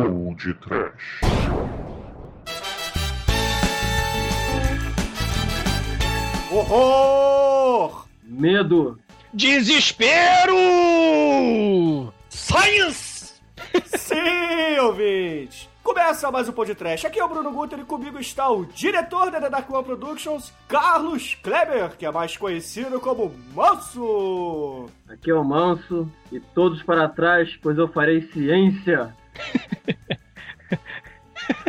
Old Trash. Horror! Medo. Desespero! Science! Sim, ouvinte! Começa mais um podcast. Aqui é o Bruno Guter e comigo está o diretor da The Dark One Productions, Carlos Kleber, que é mais conhecido como Manso. Aqui é o Manso e todos para trás, pois eu farei ciência.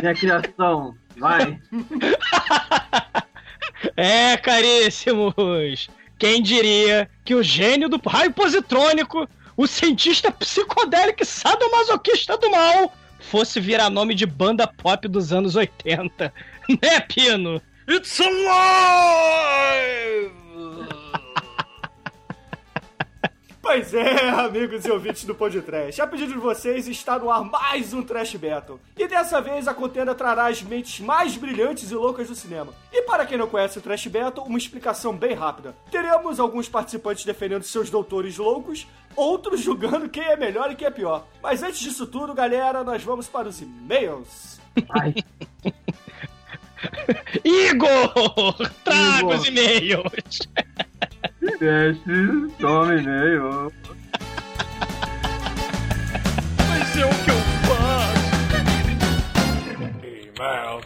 Minha criação, vai. É, caríssimos! Quem diria que o gênio do raio positrônico, o cientista psicodélico e sadomasoquista do mal, fosse virar nome de banda pop dos anos 80? Né, Pino? It's alive! Pois é, amigos e ouvintes do Podcast. A pedido de vocês, está no ar mais um Trash Battle. E dessa vez a contenda trará as mentes mais brilhantes e loucas do cinema. E para quem não conhece o Trash Battle, uma explicação bem rápida. Teremos alguns participantes defendendo seus doutores loucos, outros julgando quem é melhor e quem é pior. Mas antes disso tudo, galera, nós vamos para os e-mails. Ai, Igor! Traga os e-mails! Deixe, tome e-mail. Mas é o que eu faço. E-mail.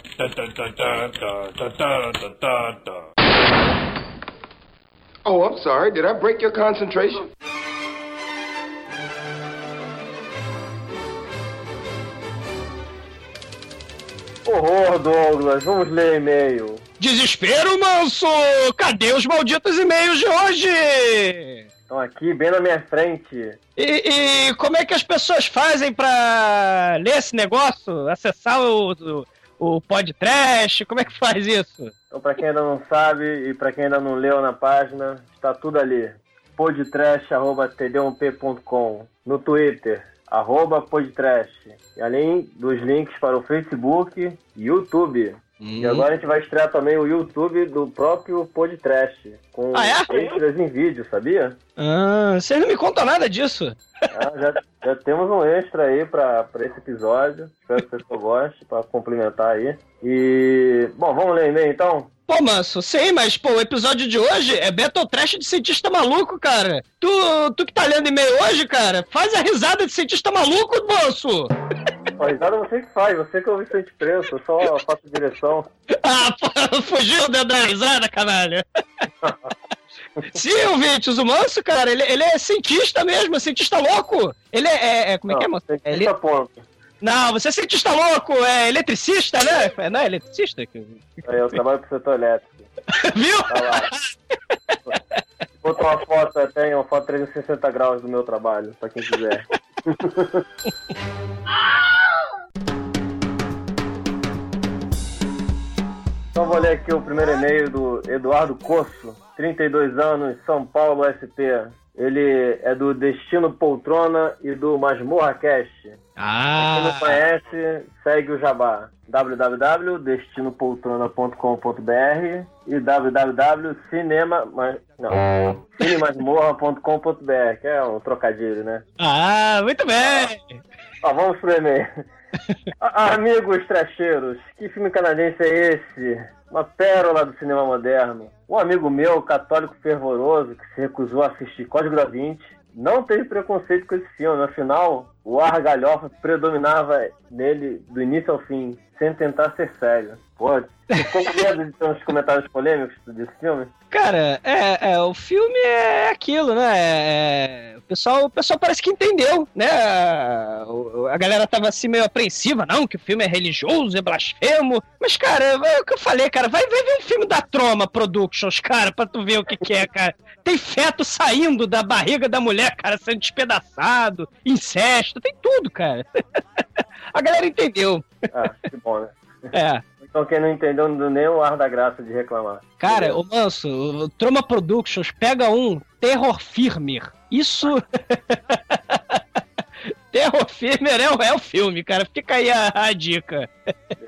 Oh, I'm sorry. Did I break your concentration? Horror, Douglas, vamos ler e-mail. Desespero, manso! Cadê os malditos e-mails de hoje? Estão aqui, bem na minha frente. E, e como é que as pessoas fazem pra ler esse negócio? Acessar o, o, o podcast? Como é que faz isso? Então, pra quem ainda não sabe e pra quem ainda não leu na página, está tudo ali. podtrash.td1p.com No Twitter, arroba podtrash. E além dos links para o Facebook e YouTube. E agora a gente vai estrear também o YouTube do próprio Podtrash. Com Ah, é? extras em vídeo, sabia? Ah, vocês não me contam nada disso. Ah, já, já temos um extra aí pra, pra esse episódio. Espero que o pessoal goste, pra complementar aí. E. Bom, vamos ler e-mail então? Pô, manso, sim, mas, pô, o episódio de hoje é Battle Trash de cientista maluco, cara. Tu, tu que tá lendo e-mail hoje, cara, faz a risada de cientista maluco, manso. A risada você que faz, você que é o Vicente Preço, eu só faço direção. Ah, pô, fugiu da da risada, canalha. Sim, ouvintes, o Manso, cara, ele, ele é cientista mesmo, cientista louco. Ele é, é- é- como é que é, Manso? Que Ele- ficar ponto. Não, você é cientista louco, é eletricista, né? É, Não é eletricista? Aí eu trabalho pro setor elétrico. Viu? Tá lá. Vou botar uma foto, eu tenho uma foto 360 graus do meu trabalho, pra quem quiser. Então vou ler aqui o primeiro e-mail do Eduardo Coço, 32 anos, São Paulo, SP. Ele é do Destino Poltrona e do Masmorra Cast. Quem não Ah, conhece, segue o Jabá. www.destinopoltrona.com.br e www.cinema... Não, cinemasmorra.com.br, que é um trocadilho, né? ah, muito bem. Ó, vamos pro e-mail. Ah, Amigos tracheiros, que filme canadense é esse? Uma pérola do cinema moderno. Um amigo meu, católico fervoroso, que se recusou a assistir Código da Vinci, não teve preconceito com esse filme. Afinal, o ar galhofa predominava nele do início ao fim, sem tentar ser sério. Pô, ficou com medo de ter uns comentários polêmicos desse filme? Cara, é, é, o filme é aquilo, né? É, é, o, pessoal, o pessoal parece que entendeu, né? O- A galera tava assim meio apreensiva, não, que o filme é religioso, é blasfemo. Mas, cara, é o que eu falei, cara, vai, vai ver um filme da Troma Productions, cara, pra tu ver o que que é, cara. Tem feto saindo da barriga da mulher, cara, sendo despedaçado, incesto, tem tudo, cara. A galera entendeu. Ah, que bom, né? É. Então quem não entendeu, não deu nem o ar da graça de reclamar. Cara, o Manso, o Troma Productions pega um Terror Firmer. Isso. Terror Firmer é, o- é o filme, cara. Fica aí a, a dica.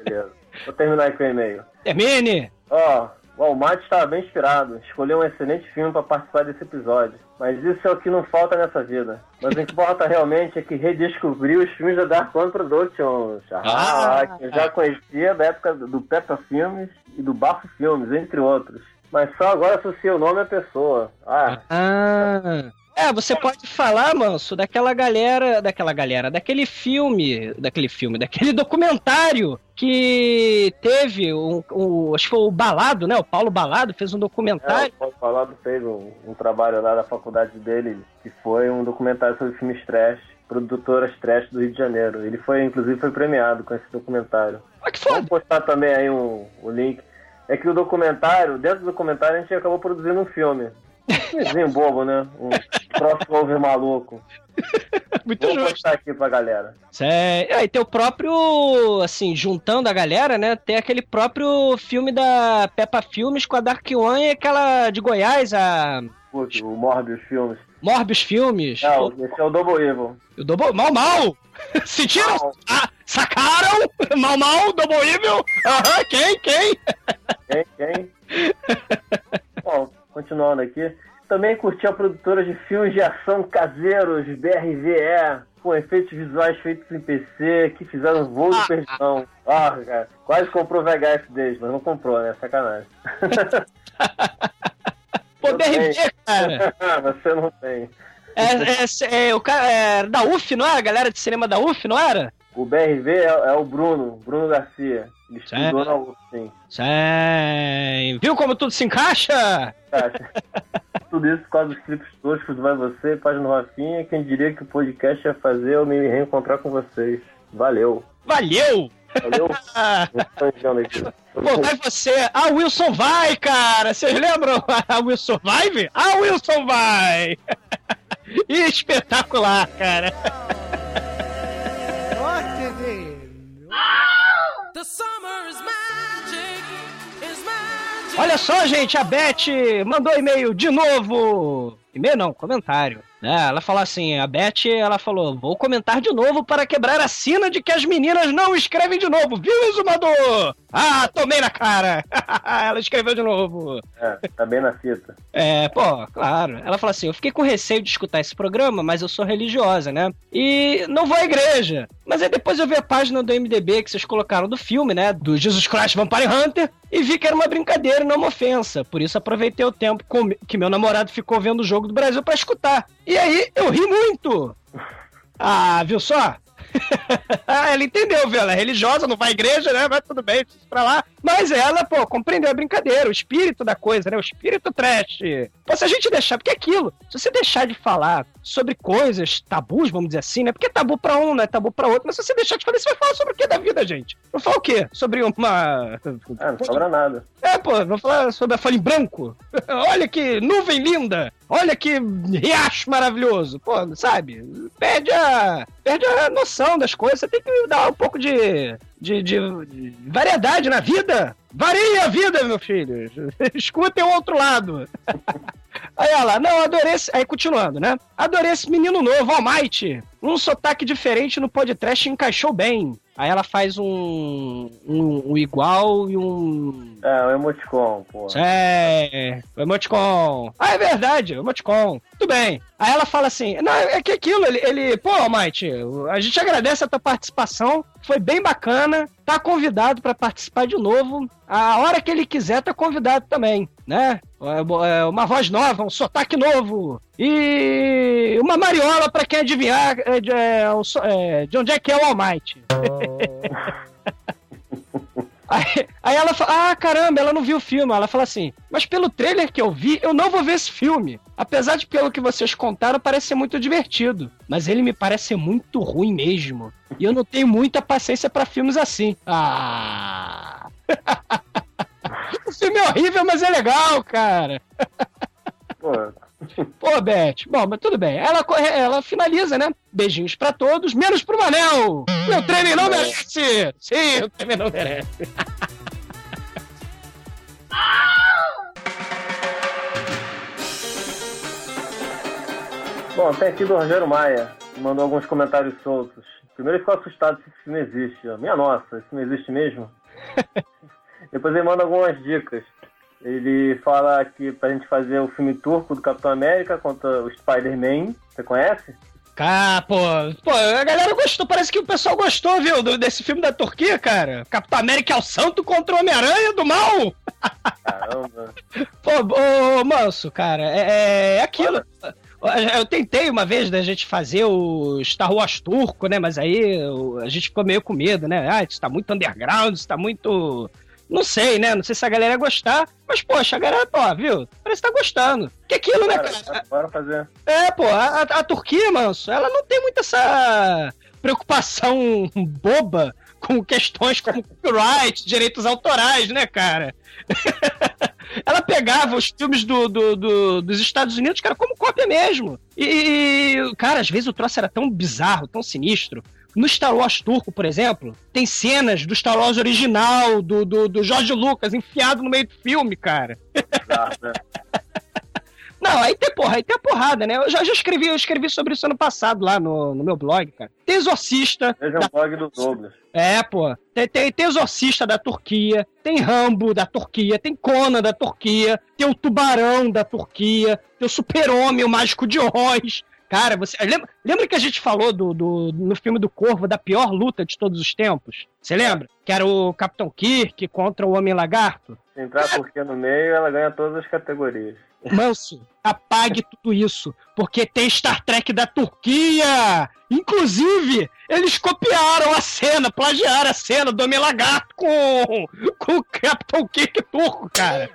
Beleza. Vou terminar aqui o e-mail. Termine! Ó, O Almighty estava bem inspirado, escolheu um excelente filme para participar desse episódio. Mas isso é o que não falta nessa vida. Mas o que importa realmente é que redescobriu os filmes da Dark One Productions. Ah, Ah. que eu já conhecia da época do Peppa Filmes e do Bafo Filmes, entre outros. Mas só agora associa o nome à pessoa. Ah, Ah. É, você pode falar, manso, daquela galera, daquela galera, daquele filme, daquele filme, daquele documentário que teve, um, um- acho que foi o Balado, né? O Paulo Balado fez um é, documentário. o Paulo Falado fez um, um trabalho lá da faculdade dele, que foi um documentário sobre filmes trash, produtoras trash do Rio de Janeiro. Ele foi, inclusive, foi premiado com esse documentário. Olha que foda. Vamos postar também aí um, o link. É que o documentário, dentro do documentário, a gente acabou produzindo um filme. Filmezinho bobo, né? Um crossover maluco. Muito Vou justo. postar aqui pra galera. É, e tem o próprio, assim, juntando a galera, né? Tem aquele próprio filme da Peppa Filmes com a Dark One e aquela de Goiás, a Putz, o Morbius Filmes. Morbius Filmes. Não, esse é o Double Evil. O Double... Mal Mal! Sentiram? Não. Ah, sacaram? Mal Mal, Double Evil? Aham, quem? Quem? Quem? Quem? Bom, continuando aqui. Também curti a produtora de filmes de ação caseiros, BRVE, com efeitos visuais feitos em PC, que fizeram voo do perdão. Ah, cara, quase comprou VHS deles, mas não comprou, né? Sacanagem. Pô, tenho. cara. Você não tem. É, é, é, o cara é, da UF, não era? A galera de cinema da UF, não era? O BRV é, é o Bruno, Bruno Garcia. Ele estudou na UF, sim. Viu como tudo se encaixa? Cara, Tudo isso por causa dos clipes toscos do Vai Você, página Rafinha. Quem diria que o podcast ia fazer eu me reencontrar com vocês. Valeu. Valeu! Valeu. Ah. Pô, vai você. A Wilson vai, cara! Vocês lembram? A Wilson vai? A Wilson vai! Espetacular, cara! Olha só, gente, a Beth mandou e-mail de novo. E-mail não, comentário. Né? ela falou assim, a Beth, ela falou, vou comentar de novo para quebrar a sina de que as meninas não escrevem de novo, viu, exumador? Ah, tomei na cara! ela escreveu de novo. É, tá bem na fita. É, pô, claro. Ela falou assim: eu fiquei com receio de escutar esse programa, mas eu sou religiosa, né? E não vou à igreja. Mas aí depois eu vi a página do MDB que vocês colocaram do filme, né? Do Jesus Christ Vampire Hunter, e vi que era uma brincadeira e não uma ofensa. Por isso aproveitei o tempo que meu namorado ficou vendo o jogo do Brasil pra escutar. E aí eu ri muito. Ah, viu só? ah, ela entendeu, viu? Ela é religiosa, não vai à igreja, né? Mas tudo bem, pra lá. Mas ela, pô, compreendeu a brincadeira, o espírito da coisa, né? O espírito trash. Pô, se a gente deixar, porque é aquilo, se você deixar de falar sobre coisas tabus, vamos dizer assim, né? Porque é tabu pra um, não é tabu pra outro, mas se você deixar de falar, você vai falar sobre o que da vida, gente? Vai falar o quê? Sobre uma. Ah, não sobra nada. É, pô, vou falar sobre a folha em branco. Olha que nuvem linda. Olha que riacho maravilhoso. Pô, sabe? Perde a, perde a noção das coisas. Você tem que dar um pouco de, de, de- de variedade na vida. Varie a vida, meu filho. Escutem o outro lado. Aí ela, não, adorei esse... Aí continuando, né? Adorei esse menino novo, Almighty. Um sotaque diferente no podcast encaixou bem. Aí ela faz um, um, um igual e um É, o emoticon, pô. é, o emoticon. Ah, é verdade, o emoticon. Tudo bem. Aí ela fala assim: Não, é que aquilo, ele, ele pô, Almighty, a gente agradece a tua participação, foi bem bacana, tá convidado pra participar de novo. A hora que ele quiser, tá convidado também, né? É, é, Uma voz nova, um sotaque novo. E uma mariola pra quem adivinhar é, de, é, é, de onde é que é o Almighty. Aí, aí ela fala, ah, caramba, ela não viu o filme. Ela fala assim, mas pelo trailer que eu vi, eu não vou ver esse filme. Apesar de, pelo que vocês contaram, parece ser muito divertido. Mas ele me parece muito ruim mesmo. E eu não tenho muita paciência pra filmes assim. Ah! o filme é horrível, mas é legal, cara. Pô, Pô, Beth, bom, mas tudo bem. Ela, ela finaliza, né? Beijinhos pra todos, menos pro Manel. Meu trem não merece. Sim, o trem não merece. Bom, tem aqui do Rogério Maia, que mandou alguns comentários soltos. Primeiro ele ficou assustado se esse filme existe. Minha nossa, esse filme existe mesmo? Depois ele manda algumas dicas. Ele fala que pra gente fazer o filme turco do Capitão América contra o Spider-Man. Você conhece? Ah, pô, pô, a galera gostou, parece que o pessoal gostou, viu, desse filme da Turquia, cara. Capitão América é o santo contra o Homem-Aranha do mal. Caramba. Pô, ô, Manso, cara, é, é aquilo. Eu tentei uma vez da gente fazer o Star Wars turco, né? Mas aí a gente ficou meio com medo, né? Ah, isso tá muito underground, isso tá muito. Não sei, né? Não sei se a galera ia gostar. Mas, poxa, a galera, ó, viu? Parece que tá gostando. Que aquilo, né, cara? Bora, bora fazer. É, pô, a, a Turquia, manso, ela não tem muito essa preocupação boba com questões como copyright, direitos autorais, né, cara? ela pegava os filmes do, do- do- dos Estados Unidos, cara, como cópia mesmo. E, cara, às vezes o troço era tão bizarro, tão sinistro. No Star Wars turco, por exemplo, tem cenas do Star Wars original, do, do, do George Lucas, enfiado no meio do filme, cara. Bizarro, né? Não, aí tem porra, aí tem a porrada, né? Eu já, já escrevi, eu escrevi sobre isso ano passado lá no, no meu blog, cara. Tem Exorcista. Veja o blog do Douglas. É, pô. Tem, tem, tem Exorcista da Turquia, tem Rambo da Turquia, tem Conan da Turquia, tem o Tubarão da Turquia, tem o Super-Homem, o Mágico de Oz. Cara, você. Lembra, lembra que a gente falou do, do- no filme do Corvo da pior luta de todos os tempos? Você lembra? Que era o Capitão Kirk contra o Homem Lagarto? Se entrar Turquia no meio, ela ganha todas as categorias. Manso, apague tudo isso, porque tem Star Trek da Turquia! Inclusive, eles copiaram a cena, plagiaram a cena do Homem Lagarto com, com o Capitão Kirk turco, cara.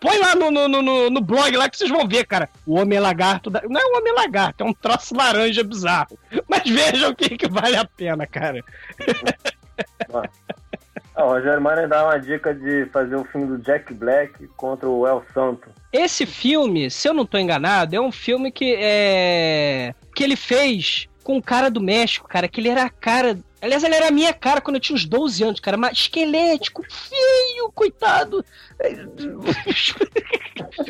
Põe lá no, no, no, no blog lá que vocês vão ver, cara. O Homem Lagarto. Da... Não é o Homem Lagarto, é um troço laranja bizarro. Mas vejam o que, que vale a pena, cara. Ah, o Rogério Mara dá uma dica de fazer o filme do Jack Black contra o El Santo. Esse filme, se eu não tô enganado, é um filme que é. que ele fez com o cara do México, cara, que ele era a cara. Aliás, ele era a minha cara quando eu tinha uns 12 anos, cara, mas esquelético, feio, coitado.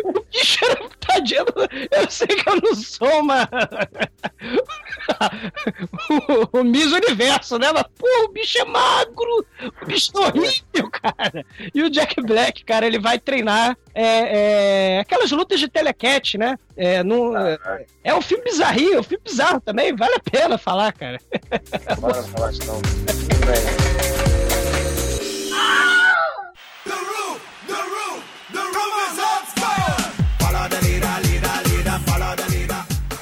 O bicho era tadinho. Eu sei que eu não sou uma. o, o Miss Universo, né? Mas, pô, o bicho é magro, o bicho é horrível, cara. E o Jack Black, cara, ele vai treinar é, é, aquelas lutas de telecat, né? É, num- é, é um filme bizarrinho, é um filme bizarro também, vale a pena falar, cara. Bora falar então.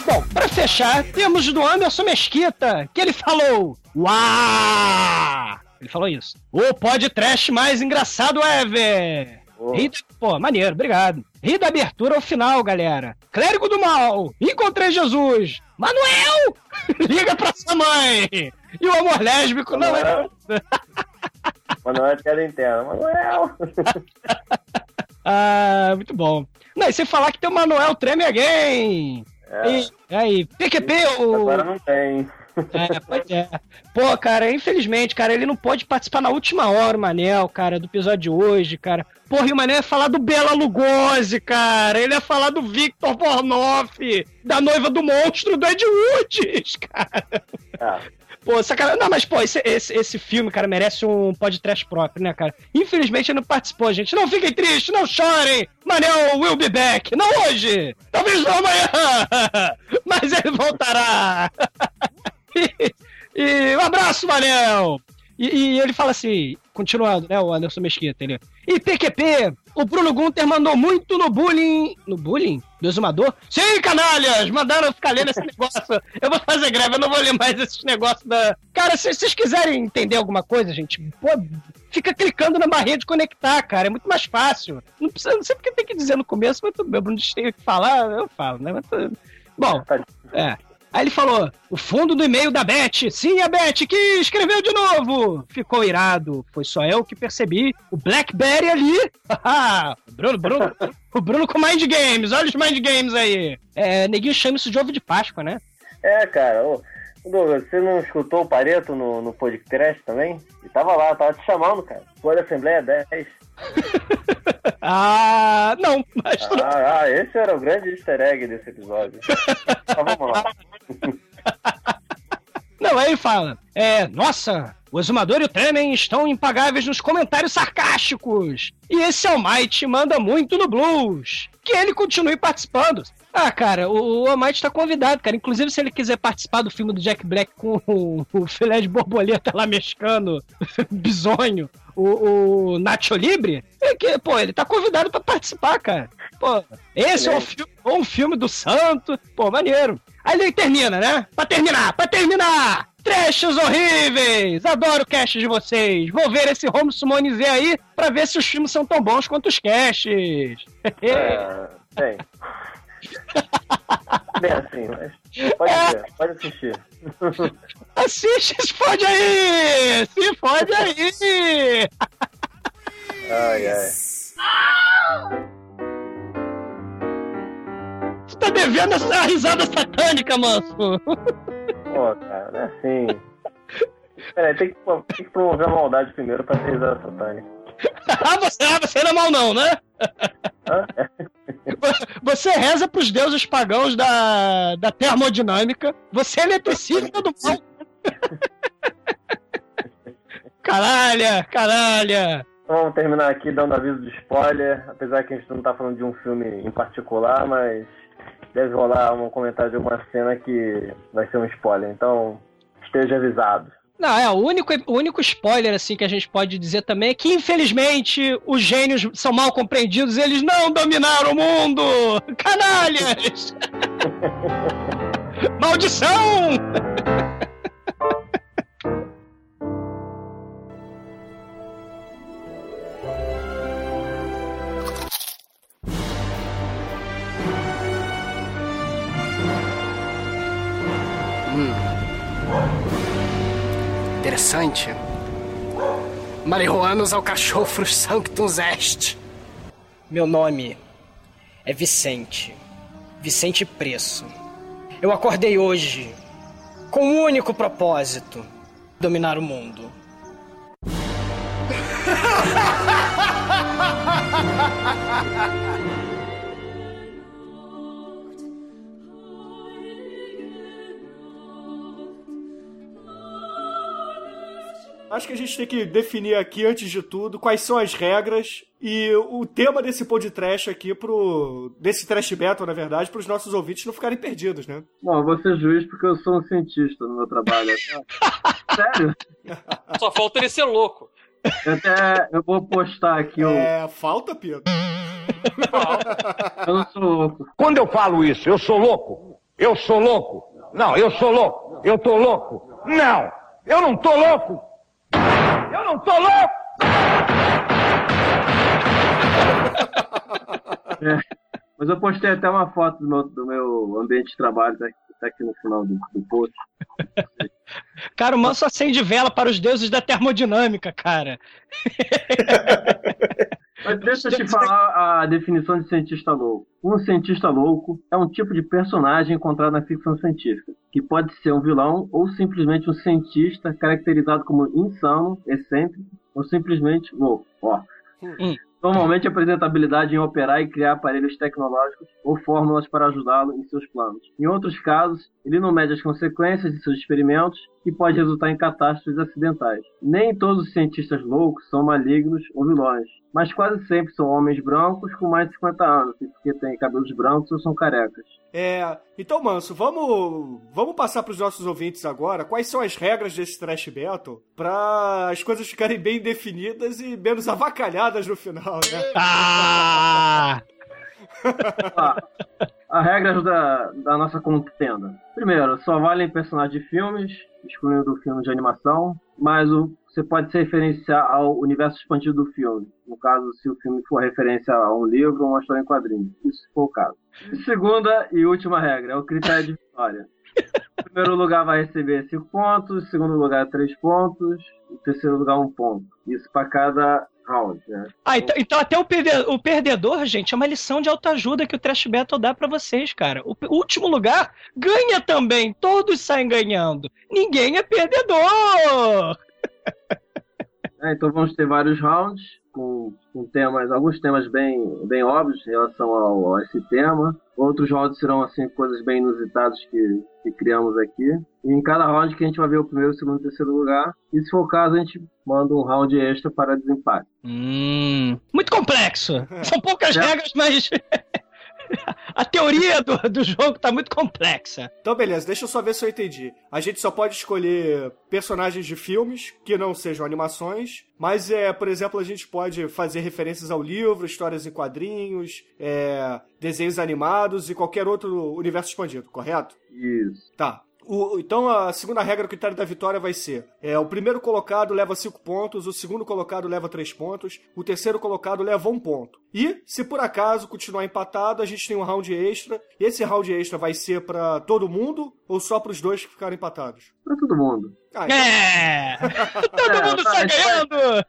Bom, pra fechar, temos do Anderson Mesquita, que ele falou: Uau! Ele falou isso. O podcast mais engraçado ever! Ri da... Pô, maneiro, obrigado. Ri da abertura ao final, galera. Clérigo do mal, encontrei Jesus. Manuel, liga pra sua mãe. E o amor lésbico não é. Manuel. É piada interna. Manuel! Ah, muito bom. Não, e sem falar que tem o Manuel Treme Again. É, E, aí, PQP, o. agora não tem. É, pois é. Pô, cara, infelizmente, cara, ele não pode participar na última hora, o Manel, cara, do episódio de hoje, cara. Porra, e o Manel ia falar do Bela Lugosi, cara. Ele ia falar do Victor Pornoff, da noiva do monstro do Ed Woods, cara. Ah, Pô, sacanagem. Não, mas, pô, esse, esse, esse filme, cara, merece um podcast próprio, né, cara? Infelizmente ele não participou, gente. Não fiquem tristes, não chorem. Manel will be back. Não hoje. Talvez não amanhã. Mas ele voltará. E, um abraço, Manel. E, e ele fala assim, continuando, né, o Anderson Mesquita, ele... E PQP, o Bruno Gunter mandou muito no bullying... No bullying? Do exumador? Sim, canalhas! Mandaram eu ficar lendo esse negócio. Eu vou fazer greve, eu não vou ler mais esses negócios da... Cara, se vocês quiserem entender alguma coisa, gente, pô, fica clicando na barrinha de conectar, cara. É muito mais fácil. Não precisa, não sei porque tem que dizer no começo, mas tudo bem, o Bruno tem que falar, eu falo, né? Mas Bom, tá é. Aí ele falou: o fundo do e-mail da Beth. Sim, a Beth que escreveu de novo. Ficou irado. Foi só eu que percebi. O Blackberry ali. Bruno, Bruno, o Bruno com Mind Games. Olha os Mind Games aí. É, neguinho chama isso de ovo de Páscoa, né? É, cara. Ô, Douglas, você não escutou o Pareto no, no podcast também? Ele tava lá, tava te chamando, cara. Foi da Assembleia 10. Ah, não, mas Ah, ah, esse era o grande easter egg desse episódio. Mas vamos lá. Não, aí fala, é, nossa, o Exumador e o Tremen estão impagáveis nos comentários sarcásticos. E esse Almighty manda muito no blues. Que ele continue participando. Ah, cara, o, o Almighty tá convidado, cara. Inclusive, se ele quiser participar do filme do Jack Black com o, o filé de borboleta lá mexicano, bizonho, o, o Nacho Libre, é que, pô, ele tá convidado pra participar, cara. Pô, esse é um filme, um filme do santo. Pô, maneiro. Aí ele termina, né? Pra terminar, pra terminar! Trechos horríveis! Adoro o cast de vocês! Vou ver esse Home Summoning Z aí pra ver se os filmes são tão bons quanto os casts. É, bem. bem assim, mas pode ver, pode assistir. Assiste, se fode aí! Se fode aí! Ai, ai. Você tá devendo essa risada satânica, manso! Pô, cara, é assim. Peraí, tem que, tem que promover a maldade primeiro pra ter risada satânica. ah, você, ah, você não é mal não, né? Você reza pros deuses pagãos da, da termodinâmica. Você é eletricista do mal. Caralho, caralho. Então, Vamos terminar aqui dando aviso de spoiler, apesar que a gente não tá falando de um filme em particular, mas deve rolar um comentário de alguma cena que vai ser um spoiler, então esteja avisado. Não, é, o único, o único spoiler, assim, que a gente pode dizer também é que, infelizmente, os gênios são mal compreendidos e eles não dominaram o mundo! Canalhas! Maldição! Interessante. Marihuanos ao cachofros sanctus est. Meu nome é Vicente. Vicente Preço. Eu acordei hoje com um único propósito: dominar o mundo. Acho que a gente tem que definir aqui, antes de tudo, quais são as regras e o tema desse podcast aqui pro. desse trash battle, na verdade, pros nossos ouvintes não ficarem perdidos, né? Bom, eu vou ser juiz porque eu sou um cientista no meu trabalho. Sério? Só falta ele ser louco. Eu até eu vou postar aqui o. É, falta, Pedro. Eu não sou louco. Quando eu falo isso, eu sou louco? Eu sou louco? Não, eu sou louco. Eu tô louco? Não, eu não tô louco. Eu não tô louco. É, mas eu postei até uma foto do meu, do meu ambiente de trabalho, tá, tá aqui no final do, do post. Cara, o manso acende vela para os deuses da termodinâmica, cara. Mas deixa eu te falar a definição de cientista louco. Um cientista louco é um tipo de personagem encontrado na ficção científica, que pode ser um vilão ou simplesmente um cientista caracterizado como insano, excêntrico ou simplesmente louco. Ó. Hum. Normalmente apresenta habilidade em operar e criar aparelhos tecnológicos ou fórmulas para ajudá-lo em seus planos. Em outros casos, ele não mede as consequências de seus experimentos e pode resultar em catástrofes acidentais. Nem todos os cientistas loucos são malignos ou vilões, mas quase sempre são homens brancos com mais de 50 anos, porque têm cabelos brancos ou são carecas. É. Então, Manso, vamos, vamos passar pros nossos ouvintes agora quais são as regras desse Trash Battle pra as coisas ficarem bem definidas e menos avacalhadas no final, né? Ah! Ah, as regras da, da nossa contenda. Primeiro, só valem personagens de filmes, excluindo filmes de animação, mas o, você pode se referenciar ao universo expandido do filme. No caso, se o filme for referência a um livro ou uma história em quadrinhos. Isso for o caso. E segunda e última regra é o critério de vitória. O primeiro lugar vai receber 5 pontos, segundo lugar 3 pontos, o terceiro lugar 1 um ponto. Isso para cada round, né? Ah, então, então até o, perde- o perdedor, gente, é uma lição de autoajuda que o Trash Battle dá pra vocês, cara. O último lugar ganha também. Todos saem ganhando. Ninguém é perdedor! É, então vamos ter vários rounds. com, com temas, alguns temas bem, bem óbvios em relação ao, a esse tema. Outros rounds serão assim coisas bem inusitadas que, que criamos aqui. E em cada round que a gente vai ver o primeiro, o segundo e o terceiro lugar. E se for o caso, a gente manda um round extra para desempate. Hum, muito complexo. São poucas É. regras, mas a teoria do, do jogo tá muito complexa. Então, beleza, deixa eu só ver se eu entendi. A gente só pode escolher personagens de filmes que não sejam animações, mas, é, por exemplo, a gente pode fazer referências ao livro, histórias em quadrinhos, é, desenhos animados e qualquer outro universo expandido, correto? Isso. Tá. O- então a segunda regra do critério da vitória vai ser: é, o primeiro colocado leva 5 pontos, o segundo colocado leva 3 pontos, o terceiro colocado leva 1 um ponto. E, se por acaso continuar empatado, a gente tem um round extra. Esse round extra vai ser pra todo mundo ou só pros dois que ficaram empatados? Pra todo mundo. Ah, então- É! Todo É, mundo tá, sai ganhando!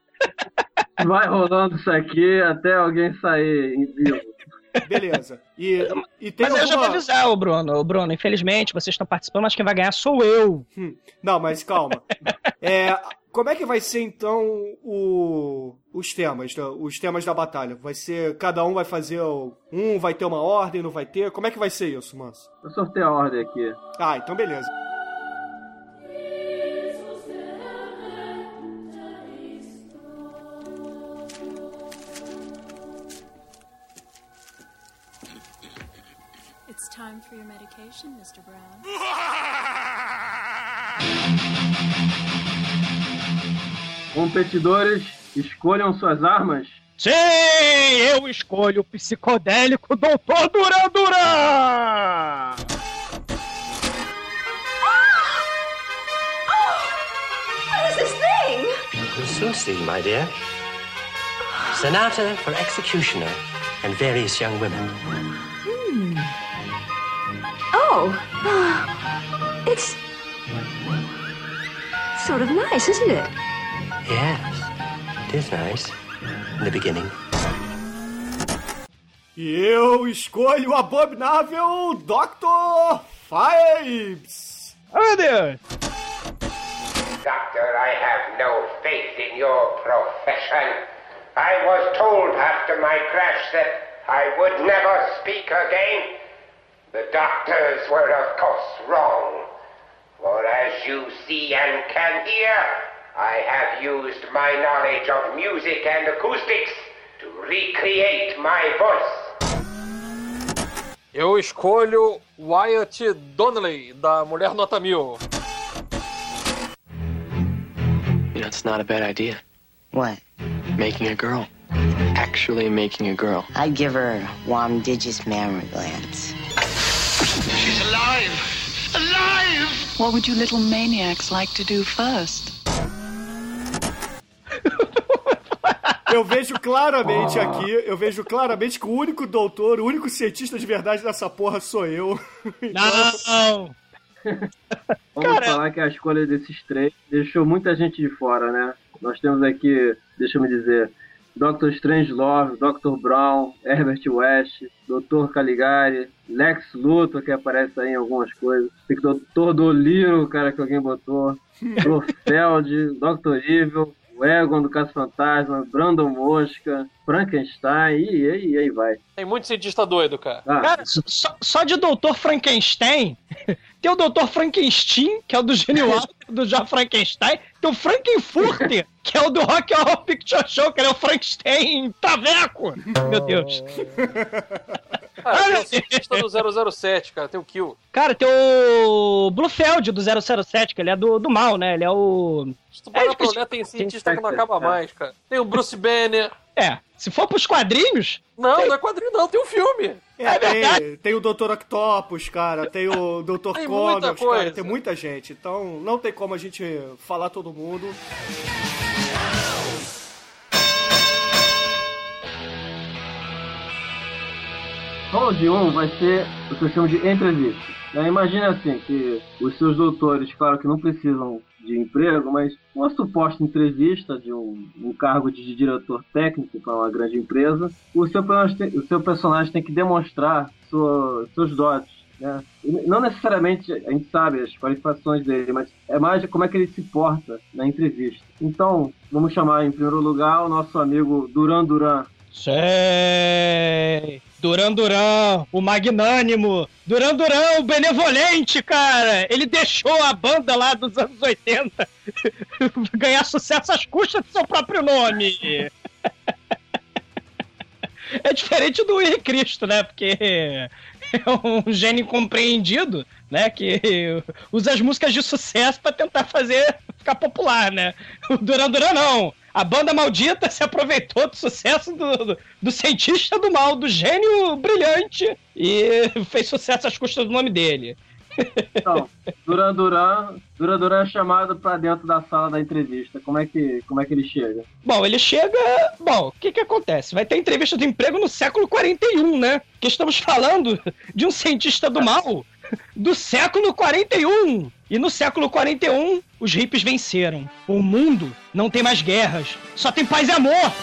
Vai rolando isso aqui até alguém sair em vivo. Beleza. E, e tem Mas eu já vou alguma... avisar o Bruno. Ô, Bruno, infelizmente, vocês estão participando, mas quem vai ganhar sou eu. Hum, Não, mas calma. É, como é que vai ser então o- os temas, da- os temas da batalha? Vai ser cada um vai fazer o- um, vai ter uma ordem, não vai ter? Como é que vai ser isso, Manso? Eu sorteio a ordem aqui. Ah, então beleza. Time for your medication, Mr. Brown. Competidores, escolham suas armas. Sim, eu escolho o psicodélico Doutor Duran Duran! What is this thing? Susie, my dear. Sonata for Executioner and various young women. Oh. It's sort of nice, isn't it? Yes, it is nice. In the beginning. E eu escolho o abominável Dr. Fibes. Oh, meu Deus! Doctor, I have no faith in your profession. I was told after my crash that I would never speak again. The doctors were, of course, wrong. For as you see and can hear, I have used my knowledge of music and acoustics to recreate my voice. Eu escolho Wyatt Donnelly, da Mulher Nota Mil. You know, it's not a bad idea. What? Making a girl. Actually making a girl. I'd give her warm digis mammary glands. She's alive! Alive! What would you little maniacs like to do first? Eu vejo claramente aqui, eu vejo claramente que o único doutor, o único cientista de verdade dessa porra sou eu. Não! Vamos falar que a escolha desses três deixou muita gente de fora, né? Nós temos aqui, deixa eu me dizer, Dr. Strangelove, Dr. Brown, Herbert West, Dr. Caligari, Lex Luthor, que aparece aí em algumas coisas, tem que Dr. Doliro, cara, que alguém botou, Blofeld, Dr. Evil, o Egon do Caso Fantasma, Brandon Mosca, Frankenstein, e aí, e aí vai. Tem muito cientista doido, cara. Ah, Cara, só, só de Doutor Frankenstein, tem o Doutor Frankenstein, que é o do Gênio Alto, do John Frankenstein, tem o Frankenfurter, que é o do Rock Horror Picture Show, que ele é o Frankenstein Traveco. Meu Deus. Cara, tem o cientista do 007, cara, tem o Kill. Cara, tem o Blufeld do 007, que ele é do, do mal, né? Ele é o... Se tu parar pra olhar, tem cientista que não acaba mais, cara. Tem o Bruce Banner. É, se for pros quadrinhos... Não, tem- não é quadrinho não, tem um filme. É, tem, tem o Dr. Octopus, cara, tem o Dr. Tem coisa. cara, tem muita gente. Então não tem como a gente falar todo mundo. Round 1 vai ser o que eu chamo de entrevista. Né? Imagina assim, que os seus doutores, claro que não precisam de emprego, mas uma suposta entrevista de um, um cargo de diretor técnico para uma grande empresa, o seu, o seu personagem tem que demonstrar sua- seus dotes né? Não necessariamente a gente sabe as qualificações dele, mas é mais como é que ele se porta na entrevista. Então, vamos chamar em primeiro lugar o nosso amigo Duran Duran. Sei! Duran Duran, o magnânimo. Duran Duran, o benevolente, cara. Ele deixou a banda lá dos anos 80 ganhar sucesso às custas do seu próprio nome. É diferente do Henrique Cristo, né? Porque é um gênio incompreendido, né? Que usa as músicas de sucesso para tentar fazer ficar popular, né? O Duran Duran não. A banda maldita se aproveitou do sucesso do, do, do cientista do mal, do gênio brilhante, e fez sucesso às custas do nome dele. Então, Duran Duran, Duran Duran é chamado pra dentro da sala da entrevista. Como é que, como é que ele chega? Bom, ele chega. Bom, o que que acontece? Vai ter entrevista de emprego no século 41, né? Que estamos falando de um cientista do mal do século 41. E no século 41, os hippies venceram. O mundo não tem mais guerras, só tem paz e amor.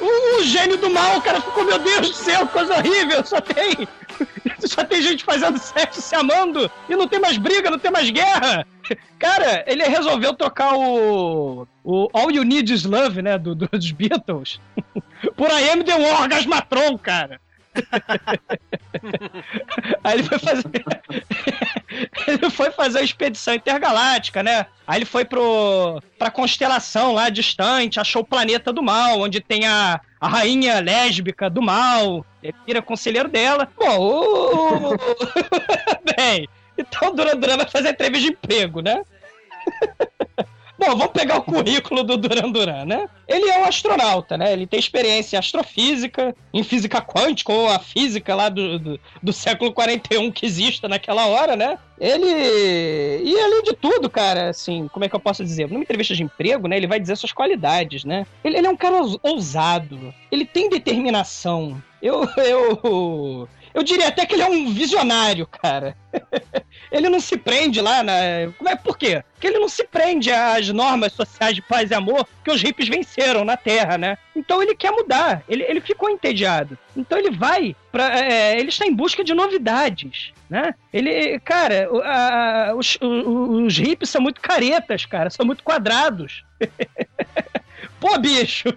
O, gênio do mal, o cara ficou, meu Deus do céu, coisa horrível, só tem. Só tem gente fazendo sexo, se amando, e não tem mais briga, não tem mais guerra. Cara, ele resolveu tocar o. O All You Need Is Love, né? Do, dos Beatles. Por aí me deu um orgasmatron, cara. Aí ele foi fazer. ele foi fazer a expedição intergaláctica, né? Aí ele foi pro, pra constelação lá distante, achou o planeta do mal, onde tem a, a rainha lésbica do mal. Ele vira conselheiro dela. Bom, o. Bem, então o Duran Duran vai fazer entrevista de emprego, né? Bom, vamos pegar o currículo do Duran Duran, né? Ele é um astronauta, né? Ele tem experiência em astrofísica, em física quântica, ou a física lá do, do, do século 41 que exista naquela hora, né? Ele. E além de tudo, cara, assim, como é que eu posso dizer? Numa entrevista de emprego, né? Ele vai dizer suas qualidades, né? Ele, ele é um cara ousado, ele tem determinação. Eu, eu, eu diria até que ele é um visionário, cara. ele não se prende lá na. Como é por quê? Porque ele não se prende às normas sociais de paz e amor que os hippies venceram na Terra, né? Então ele quer mudar. Ele, ele ficou entediado. Então ele vai para. É, ele está em busca de novidades. Né? Ele, cara, a, a, os, os, os hippies são muito caretas, cara, são muito quadrados. Pô, bicho!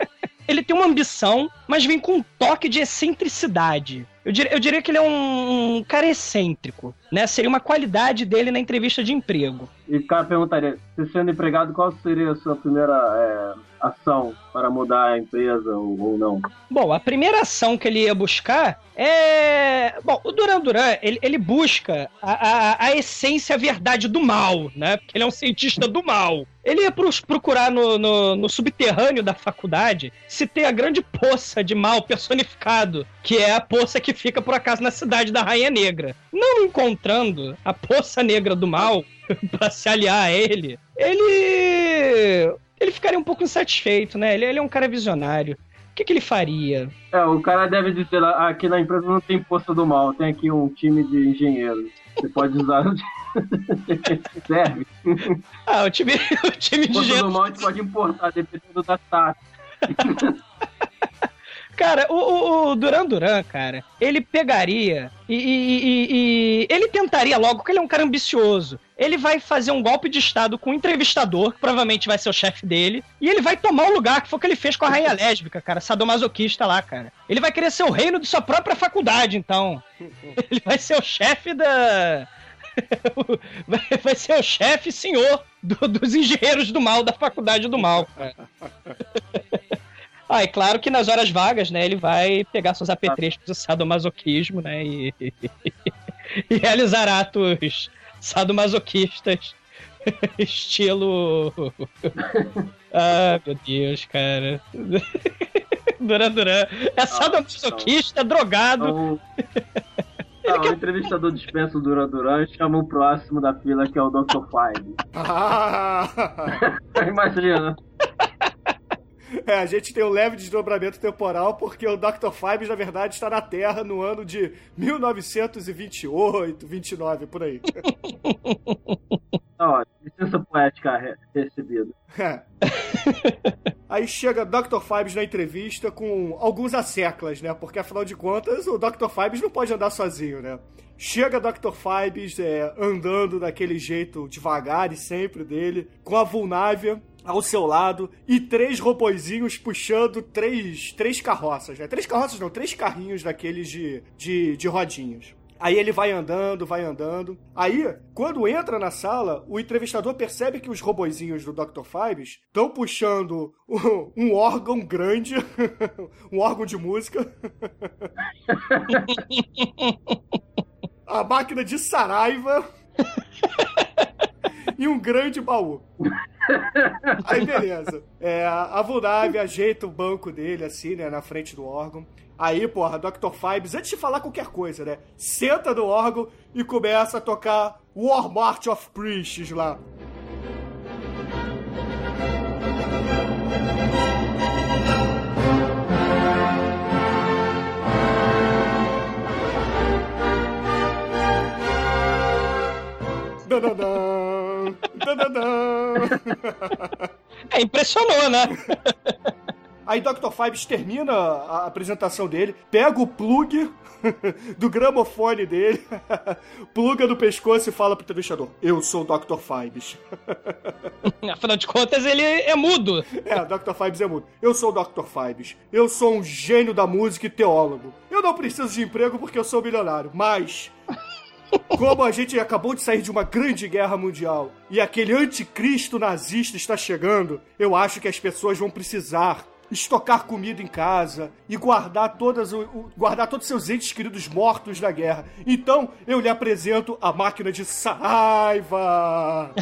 ele tem uma ambição, mas vem com um toque de excentricidade. Eu diria, eu diria que ele é um, um, cara excêntrico, né? Seria uma qualidade dele na entrevista de emprego. E o cara perguntaria, se sendo empregado, qual seria a sua primeira é, ação para mudar a empresa ou, ou, não? Bom, a primeira ação que ele ia buscar é... Bom, o Duran Duran, ele, ele busca a, a, a essência, a verdade do mal, né? Porque ele é um cientista do mal. Ele ia procurar no, no, no, subterrâneo da faculdade se tem a grande poça de mal personificado, que é a poça que fica, por acaso, na cidade da Rainha Negra. Não encontrando a poça negra do mal para se aliar a ele, ele. Ele ficaria um pouco insatisfeito, né? Ele, ele é um cara visionário. O que, que ele faria? É, o cara deve dizer aqui na empresa não tem poça do mal, tem aqui um time de engenheiros. Você pode usar o Serve. Ah, o time, o time de engenheiros. do mal a gente pode importar, dependendo da taxa. Cara, o, o, Duran Duran, cara, ele pegaria e, e, e, e, ele tentaria logo, porque ele é um cara ambicioso. Ele vai fazer um golpe de estado com um entrevistador, que provavelmente vai ser o chefe dele, e ele vai tomar o lugar que foi o que ele fez com a rainha lésbica, cara, sadomasoquista lá, cara. Ele vai querer ser o reino de sua própria faculdade, então. Ele vai ser o chefe da. vai ser o chefe senhor do, dos engenheiros do mal da faculdade do mal, cara. Ah, e claro que nas horas vagas, né, ele vai pegar seus apetrechos do sadomasoquismo, né, e, e realizar atos sadomasoquistas, estilo... ah, meu Deus, cara. Duran Duran. É sadomasoquista, drogado. Não, o entrevistador dispensa o Duran Duran e chama o próximo da fila, que é o Dr. Five. Imagina. É, a gente tem um leve desdobramento temporal porque o Dr. Fibes, na verdade, está na Terra no ano de 1928, 29, por aí. Ó, licença poética recebida. É. Aí chega Dr. Fibes na entrevista com alguns asseclas, né? Porque afinal de contas o Dr. Fibes não pode andar sozinho, né? Chega Dr. Fibes é, andando daquele jeito devagar e sempre dele, com a Vulnávia ao seu lado e três robozinhos puxando três, três carroças, né? Três carroças não, três carrinhos daqueles de, de, de rodinhas. Aí ele vai andando, vai andando. Aí, quando entra na sala, o entrevistador percebe que os robozinhos do Dr. Fibes estão puxando um, um órgão grande, um órgão de música. a máquina de Saraiva e um grande baú. Aí beleza. É, a Vulnave ajeita o banco dele, assim, né, na frente do órgão. Aí, porra, Dr. Fibes, antes de falar qualquer coisa, né, senta no órgão e começa a tocar War March of Priests lá. Dadadã. É, impressionou, né? Aí Dr. Fibes termina a apresentação dele, pega o plug do gramofone dele, pluga no pescoço e fala pro entrevistador: Eu sou o Dr. Fibes. Afinal de contas, ele é mudo. É, Dr. Fibes é mudo. Eu sou o Dr. Fibes. Eu sou um gênio da música e teólogo. Eu não preciso de emprego porque eu sou milionário, mas. Como a gente acabou de sair de uma grande guerra mundial e aquele anticristo nazista está chegando, eu acho que as pessoas vão precisar estocar comida em casa e guardar todas o, o- guardar todos seus entes queridos mortos da guerra. Então, eu lhe apresento a máquina de Saraiva.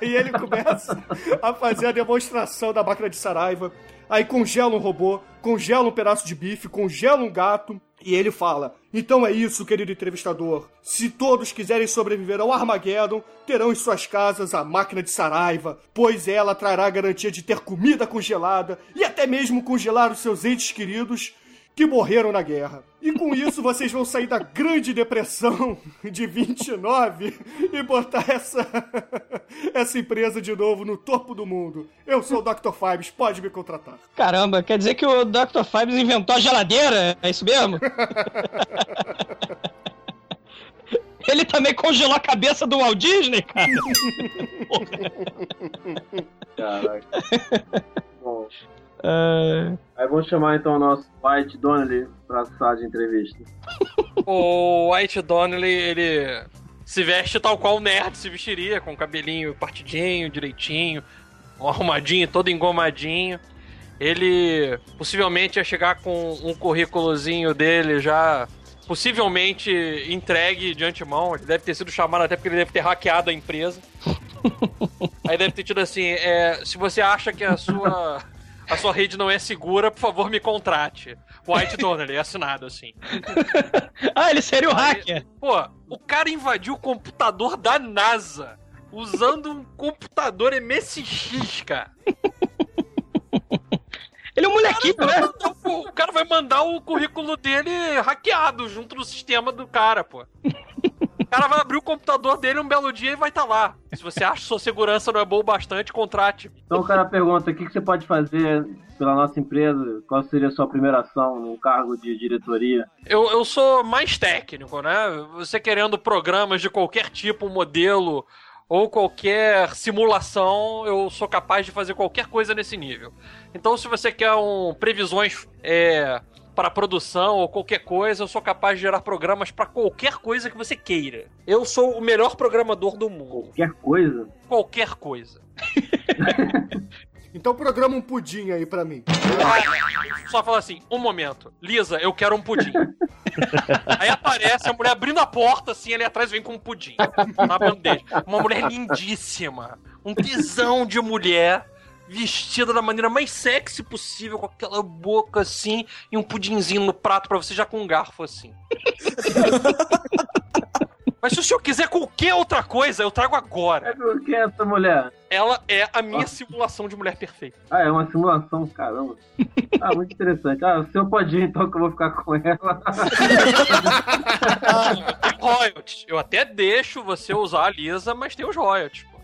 Aí ele começa a fazer a demonstração da máquina de Saraiva. Aí congela um robô, congela um pedaço de bife, congela um gato. E ele fala: Então é isso, querido entrevistador. Se todos quiserem sobreviver ao Armageddon, terão em suas casas a máquina de Saraiva, pois ela trará a garantia de ter comida congelada e até mesmo congelar os seus entes queridos que morreram na guerra. E com isso vocês vão sair da Grande Depressão de 29 e botar essa, essa empresa de novo no topo do mundo. Eu sou o Dr. Fibes, pode me contratar. Caramba, quer dizer que o Dr. Fibes inventou a geladeira? É isso mesmo? Ele também congelou a cabeça do Walt Disney, cara? Caraca. Bom, É, aí vamos chamar então o nosso White Donnelly pra sala de entrevista. O White Donnelly, ele se veste tal qual o nerd se vestiria, com o cabelinho partidinho, direitinho, um arrumadinho, todo engomadinho. Ele possivelmente ia chegar com um currículozinho dele já possivelmente entregue de antemão. Ele deve ter sido chamado até porque ele deve ter hackeado a empresa. Aí deve ter tido assim, é, se você acha que a sua a sua rede não é segura, por favor me contrate. White Donnelly, assinado assim. ah, ele seria o hacker. Pô, o cara invadiu o computador da NASA usando um computador MSX, cara. Ele é um molequinho, né? O cara vai mandar o currículo dele hackeado junto no sistema do cara, pô. O cara vai abrir o computador dele um belo dia e vai estar lá. Se você acha que sua segurança não é boa o bastante, contrate. Então o cara pergunta: o que, que você pode fazer pela nossa empresa? Qual seria a sua primeira ação no cargo de diretoria? Eu, eu sou mais técnico, né? Você querendo programas de qualquer tipo, modelo ou qualquer simulação, eu sou capaz de fazer qualquer coisa nesse nível. Então, se você quer um previsões é, para produção ou qualquer coisa, eu sou capaz de gerar programas para qualquer coisa que você queira. Eu sou o melhor programador do mundo. Qualquer coisa? Qualquer coisa. Então programa um pudim aí pra mim. Só fala assim, um momento. Lisa, eu quero um pudim. Aí aparece a mulher abrindo a porta, assim, ali atrás vem com um pudim. Na bandeja. Uma mulher lindíssima. Um tesão de mulher. Vestida da maneira mais sexy possível, com aquela boca assim, e um pudinzinho no prato pra você já com um garfo assim. Mas se o senhor quiser qualquer outra coisa, eu trago agora. Quem é essa mulher? Ela é a minha simulação de mulher perfeita. Ah, é uma simulação, caramba. Ah, muito interessante. Ah, o senhor pode ir então que eu vou ficar com ela. Tem royalties. Eu até deixo você usar a Lisa, mas tem os royalties, pô.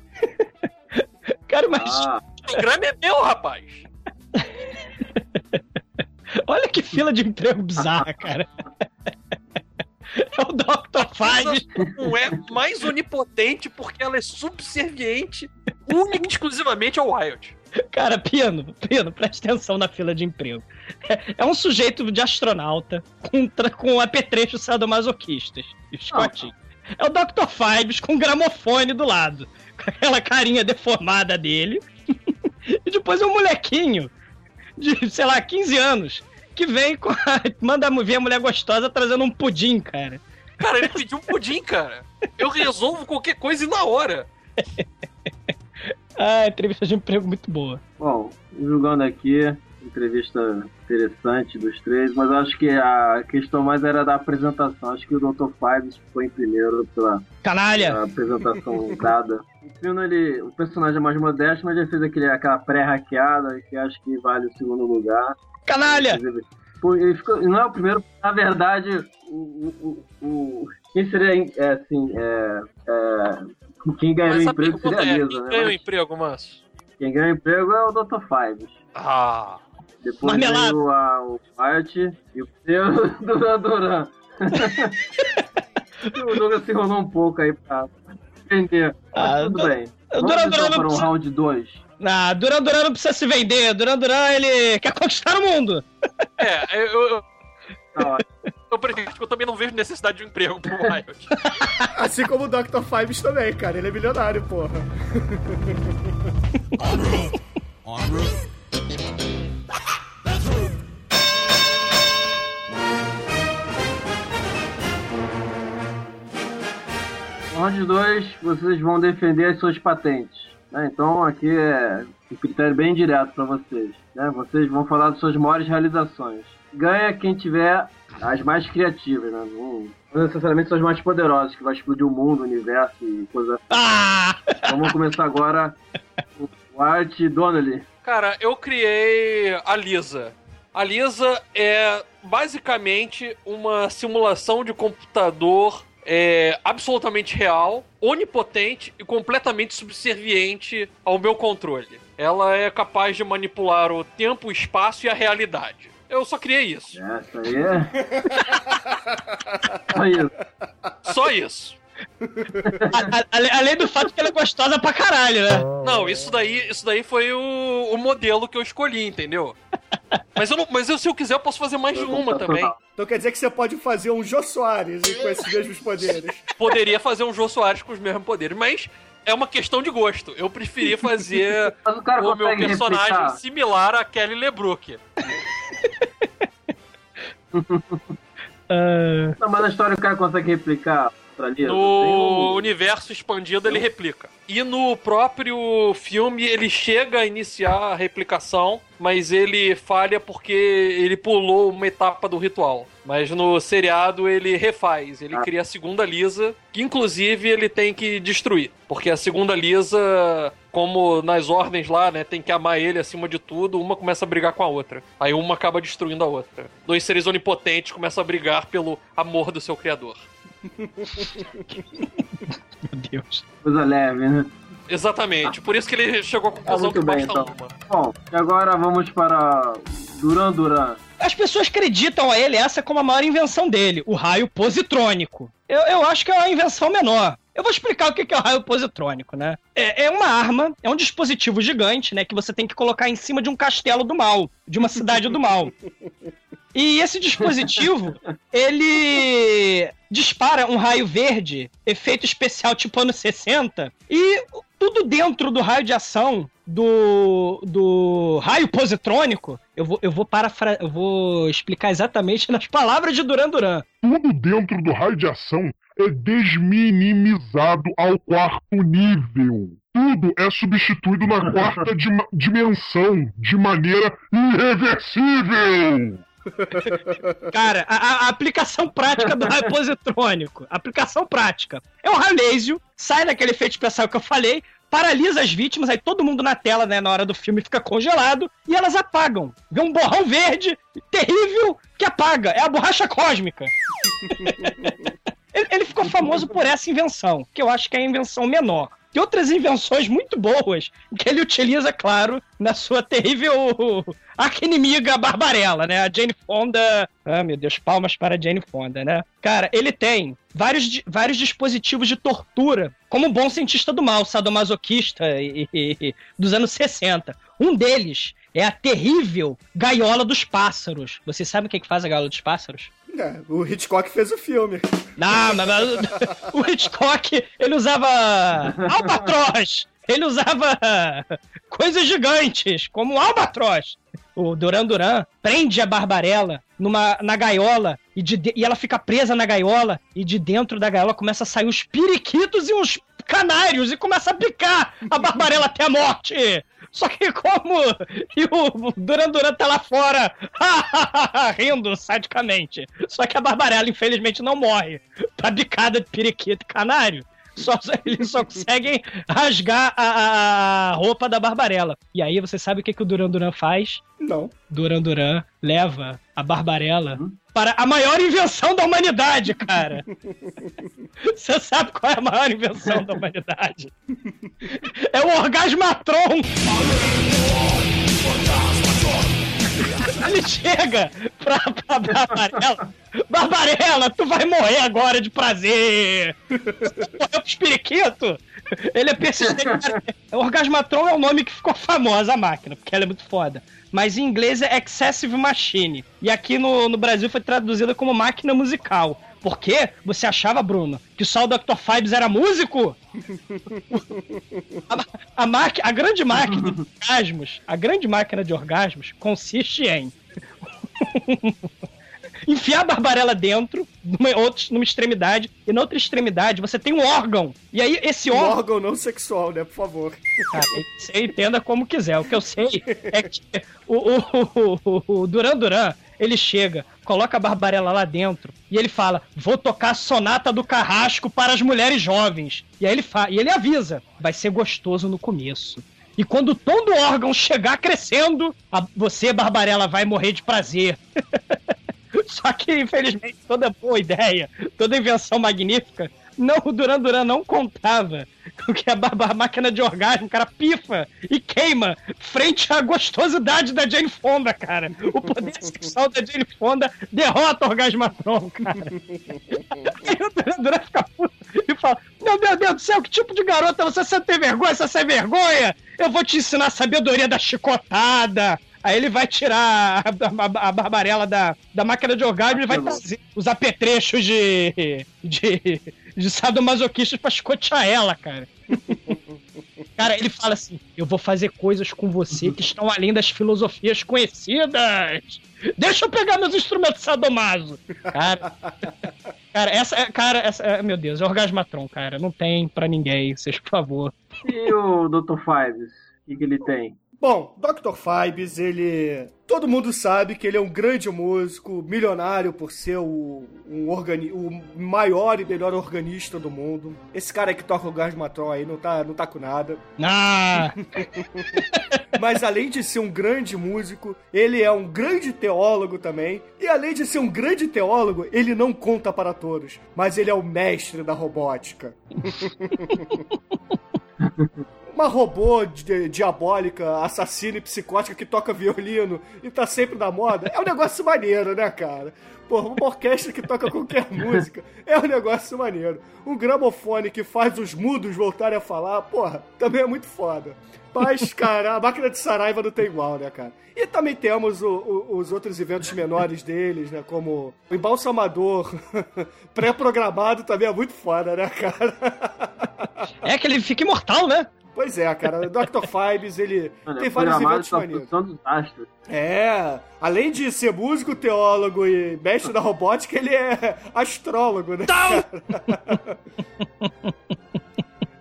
Cara, mas Ah. programa é meu, rapaz. Olha que fila de emprego bizarra, cara. É o Dr. Fine. Não é mais onipotente porque ela é subserviente única e exclusivamente ao Wild. Cara, Pino, Pino, presta atenção na fila de emprego. É, é um sujeito de astronauta com, com apetrechos sadomasoquistas. Scott. É o Dr. Fibes com um gramofone do lado. Com aquela carinha deformada dele. e depois é um molequinho de, sei lá, 15 anos. Que vem com a, manda ver a mulher gostosa trazendo um pudim, cara. Cara, ele pediu um pudim, cara. Eu resolvo qualquer coisa e na hora. Ah, entrevista de emprego muito boa. Bom, julgando aqui, entrevista interessante dos três, mas acho que a questão mais era da apresentação. Acho que o Dr. Fives ficou em primeiro pela Canalha! pela apresentação dada. O ele, o personagem é mais modesto, mas ele fez aquele, aquela pré-hackeada que acho que vale o segundo lugar. Canalha! Ele ficou- não é o primeiro, na verdade, o, o, o- quem seria, é, assim, é, é, quem ganhou o emprego seria a é, Lisa, quem né? ganha o Mas emprego, Márcio? quem ganhou o emprego é o Dr. Fives. Ah. Depois Marmelada. veio a, o Art e o seu Duran Duran. o Douglas se enrolou um pouco aí pra vender. Ah, tudo Du- bem. o Vamos Duran então Duran não para um precisa- round 2. Ah, Duran Duran não precisa se vender. Duran Duran, ele quer conquistar o mundo. É, eu, eu, Tá eu prefiro que eu também não vejo necessidade de um emprego pro Wild. Assim como o Dr. Fives também, cara. Ele é milionário, porra. Round 2, vocês vão defender as suas patentes. né? Então aqui é um critério bem direto para vocês. né? Vocês vão falar das suas maiores realizações. Ganha quem tiver as mais criativas, né? não, necessariamente são as mais poderosas, que vai explodir o mundo, o universo e coisa. Então vamos começar agora o o Art Donnelly. Cara, eu criei a Lisa. A Lisa é basicamente uma simulação de computador é, absolutamente real, onipotente e completamente subserviente ao meu controle. Ela é capaz de manipular o tempo, o espaço e a realidade. Eu só criei isso. Essa aí é. Só isso. Só isso. A- a- além do fato que ela é gostosa pra caralho, né? Não, isso daí, isso daí foi o, o modelo que eu escolhi, entendeu? Mas, eu não, mas eu, se eu quiser, eu posso fazer mais de uma também. Então quer dizer que você pode fazer um Jô Soares com esses mesmos poderes. Poderia fazer um Jô Soares com os mesmos poderes, mas é uma questão de gosto. Eu preferia fazer o cara o meu personagem replicar? similar a Kelly LeBrook. Não, mas na história o cara consegue replicar Tem No um- universo expandido ele replica. E no próprio filme ele chega a iniciar a replicação, mas ele falha porque ele pulou uma etapa do ritual. Mas no seriado ele refaz, ele cria a segunda Lisa, que inclusive ele tem que destruir. Porque a segunda Lisa, como nas ordens lá, né, tem que amar ele acima de tudo, uma começa a brigar com a outra. Aí uma acaba destruindo a outra. Dois seres onipotentes começam a brigar pelo amor do seu criador. Meu Deus. Coisa leve, né? Exatamente, por isso que ele chegou à Ah, conclusão muito que bem, basta então. uma. Bom, e agora vamos para Duran Duran. As pessoas acreditam a ele essa como a maior invenção dele, o raio positrônico. Eu, eu acho que é uma invenção menor. Eu vou explicar o que que é o raio positrônico, né? É, é uma arma, é um dispositivo gigante, né? Que você tem que colocar em cima de um castelo do mal, de uma cidade do mal. E esse dispositivo, ele dispara um raio verde, efeito especial tipo anos 60, e tudo dentro do raio de ação do, do raio positrônico, eu vou, eu, vou parafra eu vou explicar exatamente nas palavras de Duran Duran. Tudo dentro do raio de ação é desminimizado ao quarto nível. Tudo é substituído na quarta dim- dimensão de maneira irreversível. Cara, a, a- aplicação prática do raio positrônico. Aplicação prática. É um raio laser, sai daquele efeito especial que eu falei, paralisa as vítimas, aí todo mundo na tela, né, na hora do filme fica congelado e elas apagam. Vê um borrão verde terrível que apaga. É a borracha cósmica. ele, ele ficou famoso por essa invenção, que eu acho que é a invenção menor. Tem outras invenções muito boas que ele utiliza, claro, na sua terrível arqui-inimiga Barbarella, né? A Jane Fonda. Ah, meu Deus, palmas para Jane Fonda, né? Cara, ele tem vários, vários dispositivos de tortura, como um bom cientista do mal, sadomasoquista e- e- e- dos anos 60. Um deles é a terrível gaiola dos pássaros. Vocês sabem o que, que faz a gaiola dos pássaros? É, o Hitchcock fez o filme. Não, mas, mas o Hitchcock, ele usava albatroz. Ele usava coisas gigantes, como um albatroz. O Duran Duran prende a Barbarella numa, na gaiola e, de- e ela fica presa na gaiola e de dentro da gaiola começa a sair uns periquitos e uns canários e começa a picar a Barbarella até a morte. Só que como e o Duran Duran tá lá fora rindo sadicamente. Só que a Barbarella infelizmente não morre. Tá bicada de periquito e canário. Só, eles só conseguem rasgar a, a- roupa da Barbarella. E aí você sabe o que, que o Duran Duran faz? Não. Duran Duran leva a Barbarella para a maior invenção da humanidade, cara. Você sabe qual é a maior invenção da humanidade? É o Orgasmatron! Ele chega pra, pra Barbarella. Barbarella, tu vai morrer agora de prazer! Você morreu pros? Ele é persistente. O Orgasmatron é o nome que ficou famosa a máquina, porque ela é muito foda. Mas em inglês é Excessive Machine. E aqui no, no Brasil foi traduzida como máquina musical. Por quê? Você achava, Bruno, que só o Dr. Fibes era músico? A, a, maqui- a grande máquina de orgasmos, a grande máquina de orgasmos consiste em enfiar a Barbarella dentro, numa, outra, numa extremidade, e na outra extremidade você tem um órgão. E aí esse Um órgão. órgão não sexual, né? Por favor. Cara, você entenda como quiser. O que eu sei é que o, o, o, o- Duran Duran, ele chega, coloca a Barbarella lá dentro e ele fala: Vou tocar a sonata do carrasco para as mulheres jovens. E aí ele, fa e ele avisa: Vai ser gostoso no começo. E quando o tom do órgão chegar crescendo, a- você, Barbarella, vai morrer de prazer. Só que, infelizmente, toda boa ideia, toda invenção magnífica, não, o Duran Duran não contava com que a, a máquina de orgasmo, o cara pifa e queima frente à gostosidade da Jane Fonda, cara. O poder sexual da Jane Fonda derrota o Orgasmatron, cara. Aí o Duran Duran fica puto e fala: Meu Deus, Deus do céu, que tipo de garota você, você tem vergonha, você sem vergonha? Eu vou te ensinar a sabedoria da chicotada. Aí ele vai tirar a, a, a Barbarella da, da máquina de orgasmo e vai trazer os apetrechos de, de, de sadomasoquistas pra escotear ela, cara. Cara, ele fala assim: Eu vou fazer coisas com você que estão além das filosofias conhecidas. Deixa eu pegar meus instrumentos sadomaso. Cara, cara, essa, cara, essa, é- meu Deus, é Orgasmatron, cara. Não tem pra ninguém, vocês, por favor. E o Dr. Fives? O que, que ele tem? Bom, Dr. Fibes, ele. Todo mundo sabe que ele é um grande músico, milionário por ser o, um organi... o maior e melhor organista do mundo. Esse cara que toca o Gasmatron aí não tá, não tá com nada. Ah! Mas além de ser um grande músico, ele é um grande teólogo também. E além de ser um grande teólogo, ele não conta para todos, mas ele é o mestre da robótica. Uma robô di- diabólica, assassina e psicótica que toca violino e tá sempre na moda. É um negócio maneiro, né, cara? Porra, uma orquestra que toca qualquer música é um negócio maneiro. Um gramofone que faz os mudos voltarem a falar, porra, também é muito foda. Mas, cara, a máquina de Saraiva não tem igual, né, cara? E também temos o- o- os outros eventos menores deles, né? Como o embalsamador pré-programado também é muito foda, né, cara? É que ele fica imortal, né? Pois é, cara. O Dr. Fibes, ele Mano, tem é vários eventos pra maneiros. função dos astros. É, além de ser músico, teólogo e mestre da robótica, ele é astrólogo, né? cara?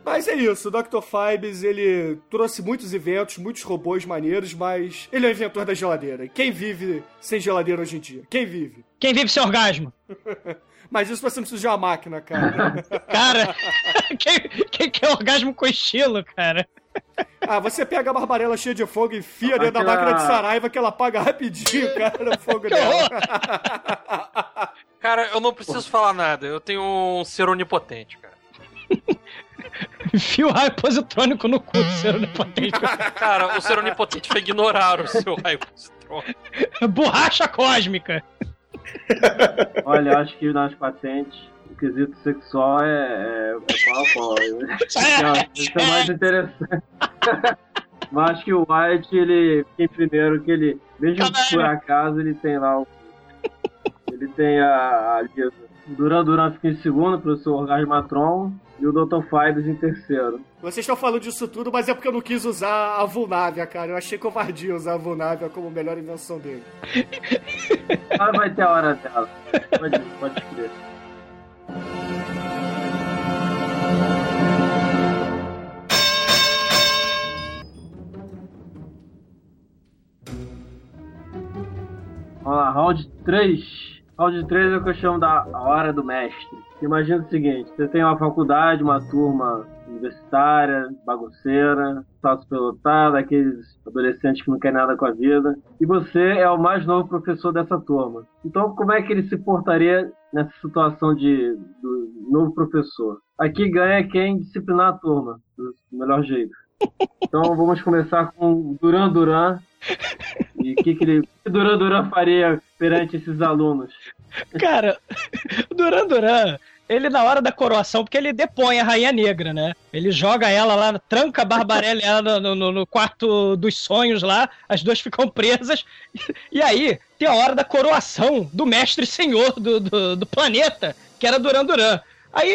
Mas é isso, o Dr. Fibes, ele trouxe muitos eventos, muitos robôs maneiros, mas ele é o inventor da geladeira. Quem vive sem geladeira hoje em dia? Quem vive? Quem vive sem orgasmo? Mas isso você não precisa de uma máquina, cara. Cara, quem, quem quer orgasmo com estilo, cara? Ah, você pega a barbarela cheia de fogo e enfia dentro da máquina de Saraiva que ela apaga rapidinho, cara, o fogo dela. Cara, eu não preciso falar nada. Eu tenho um ser onipotente, cara. Enfia o raio positrônico no cu do ser onipotente. Cara, o ser onipotente vai ignorar o seu raio positrônico. Borracha cósmica. Olha, acho que nas patentes o quesito sexual é, é, é pau a pau. Isso é mais interessante. Mas acho que o White, ele tem primeiro que ele, mesmo por acaso, ele tem lá o. Ele tem a. a Duran Duran fica em segundo, professor Orgasmatron, e o Dr. Fibes em terceiro. Vocês estão falando disso tudo, mas é porque eu não quis usar a Vulnávia, cara. Eu achei covardia usar a Vulnávia como melhor invenção dele. Mas vai ter a hora dela. Pode, pode crer. Vamos lá, round 3. Round 3 é o que eu chamo da hora do mestre. Imagina o seguinte: você tem uma faculdade, uma turma universitária, bagunceira, tá superlotada, aqueles adolescentes que não querem nada com a vida, e você é o mais novo professor dessa turma. Então, como é que ele se portaria nessa situação de do novo professor? Aqui ganha quem disciplinar a turma, do melhor jeito. Então, vamos começar com Duran Duran. E o que, que ele. Que Duran Duran faria perante esses alunos? Cara, Duran Duran, ele na hora da coroação, porque ele depõe a Rainha Negra, né? Ele joga ela lá, tranca a Barbarella ela no, no, no quarto dos sonhos lá, as duas ficam presas. E aí, tem a hora da coroação do mestre senhor do, do, do planeta, que era Duran Duran. Aí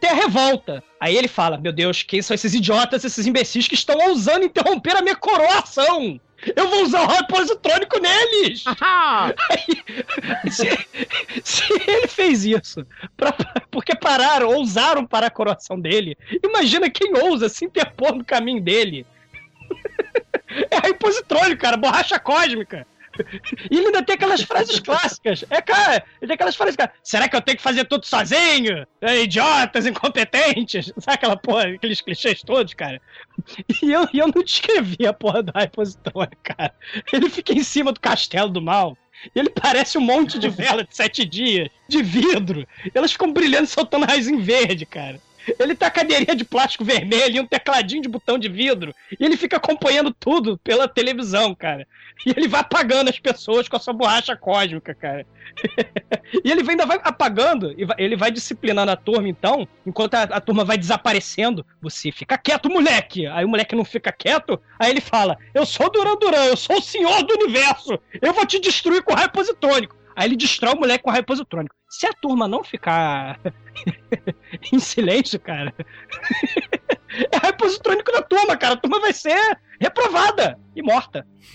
tem a revolta. Aí ele fala: Meu Deus, quem são esses idiotas, esses imbecis que estão ousando interromper a minha coroação? Eu vou usar o raio positrônico neles! Aí, se, se ele fez isso, pra- porque pararam, ousaram parar a coroação dele, imagina quem ousa se interpor no caminho dele. É raio positrônico, cara, borracha cósmica. E ele ainda tem aquelas frases clássicas. É, cara, ele tem aquelas frases, cara. Será que eu tenho que fazer tudo sozinho? É, idiotas, incompetentes. Sabe aquela porra, aqueles clichês todos, cara? E eu, eu não descrevi a porra do Hypositrone, cara. Ele fica em cima do castelo do mal. E ele parece um monte de vela de sete dias, de vidro. Elas ficam brilhando soltando raizinho verde, cara. Ele tá com a cadeirinha de plástico vermelho e um tecladinho de botão de vidro. E ele fica acompanhando tudo pela televisão, cara. E ele vai apagando as pessoas com a sua borracha cósmica, cara. e ele ainda vai apagando, e ele vai disciplinando a turma, então, enquanto a, a turma vai desaparecendo, você fica quieto, moleque! Aí o moleque não fica quieto, aí ele fala: Eu sou Duran Duran, eu sou o senhor do universo, eu vou te destruir com raio positrônico. Aí ele destrói o moleque com raio positrônico. Se a turma não ficar em silêncio, cara, é raio positrônico na turma, cara. A turma vai ser reprovada e morta.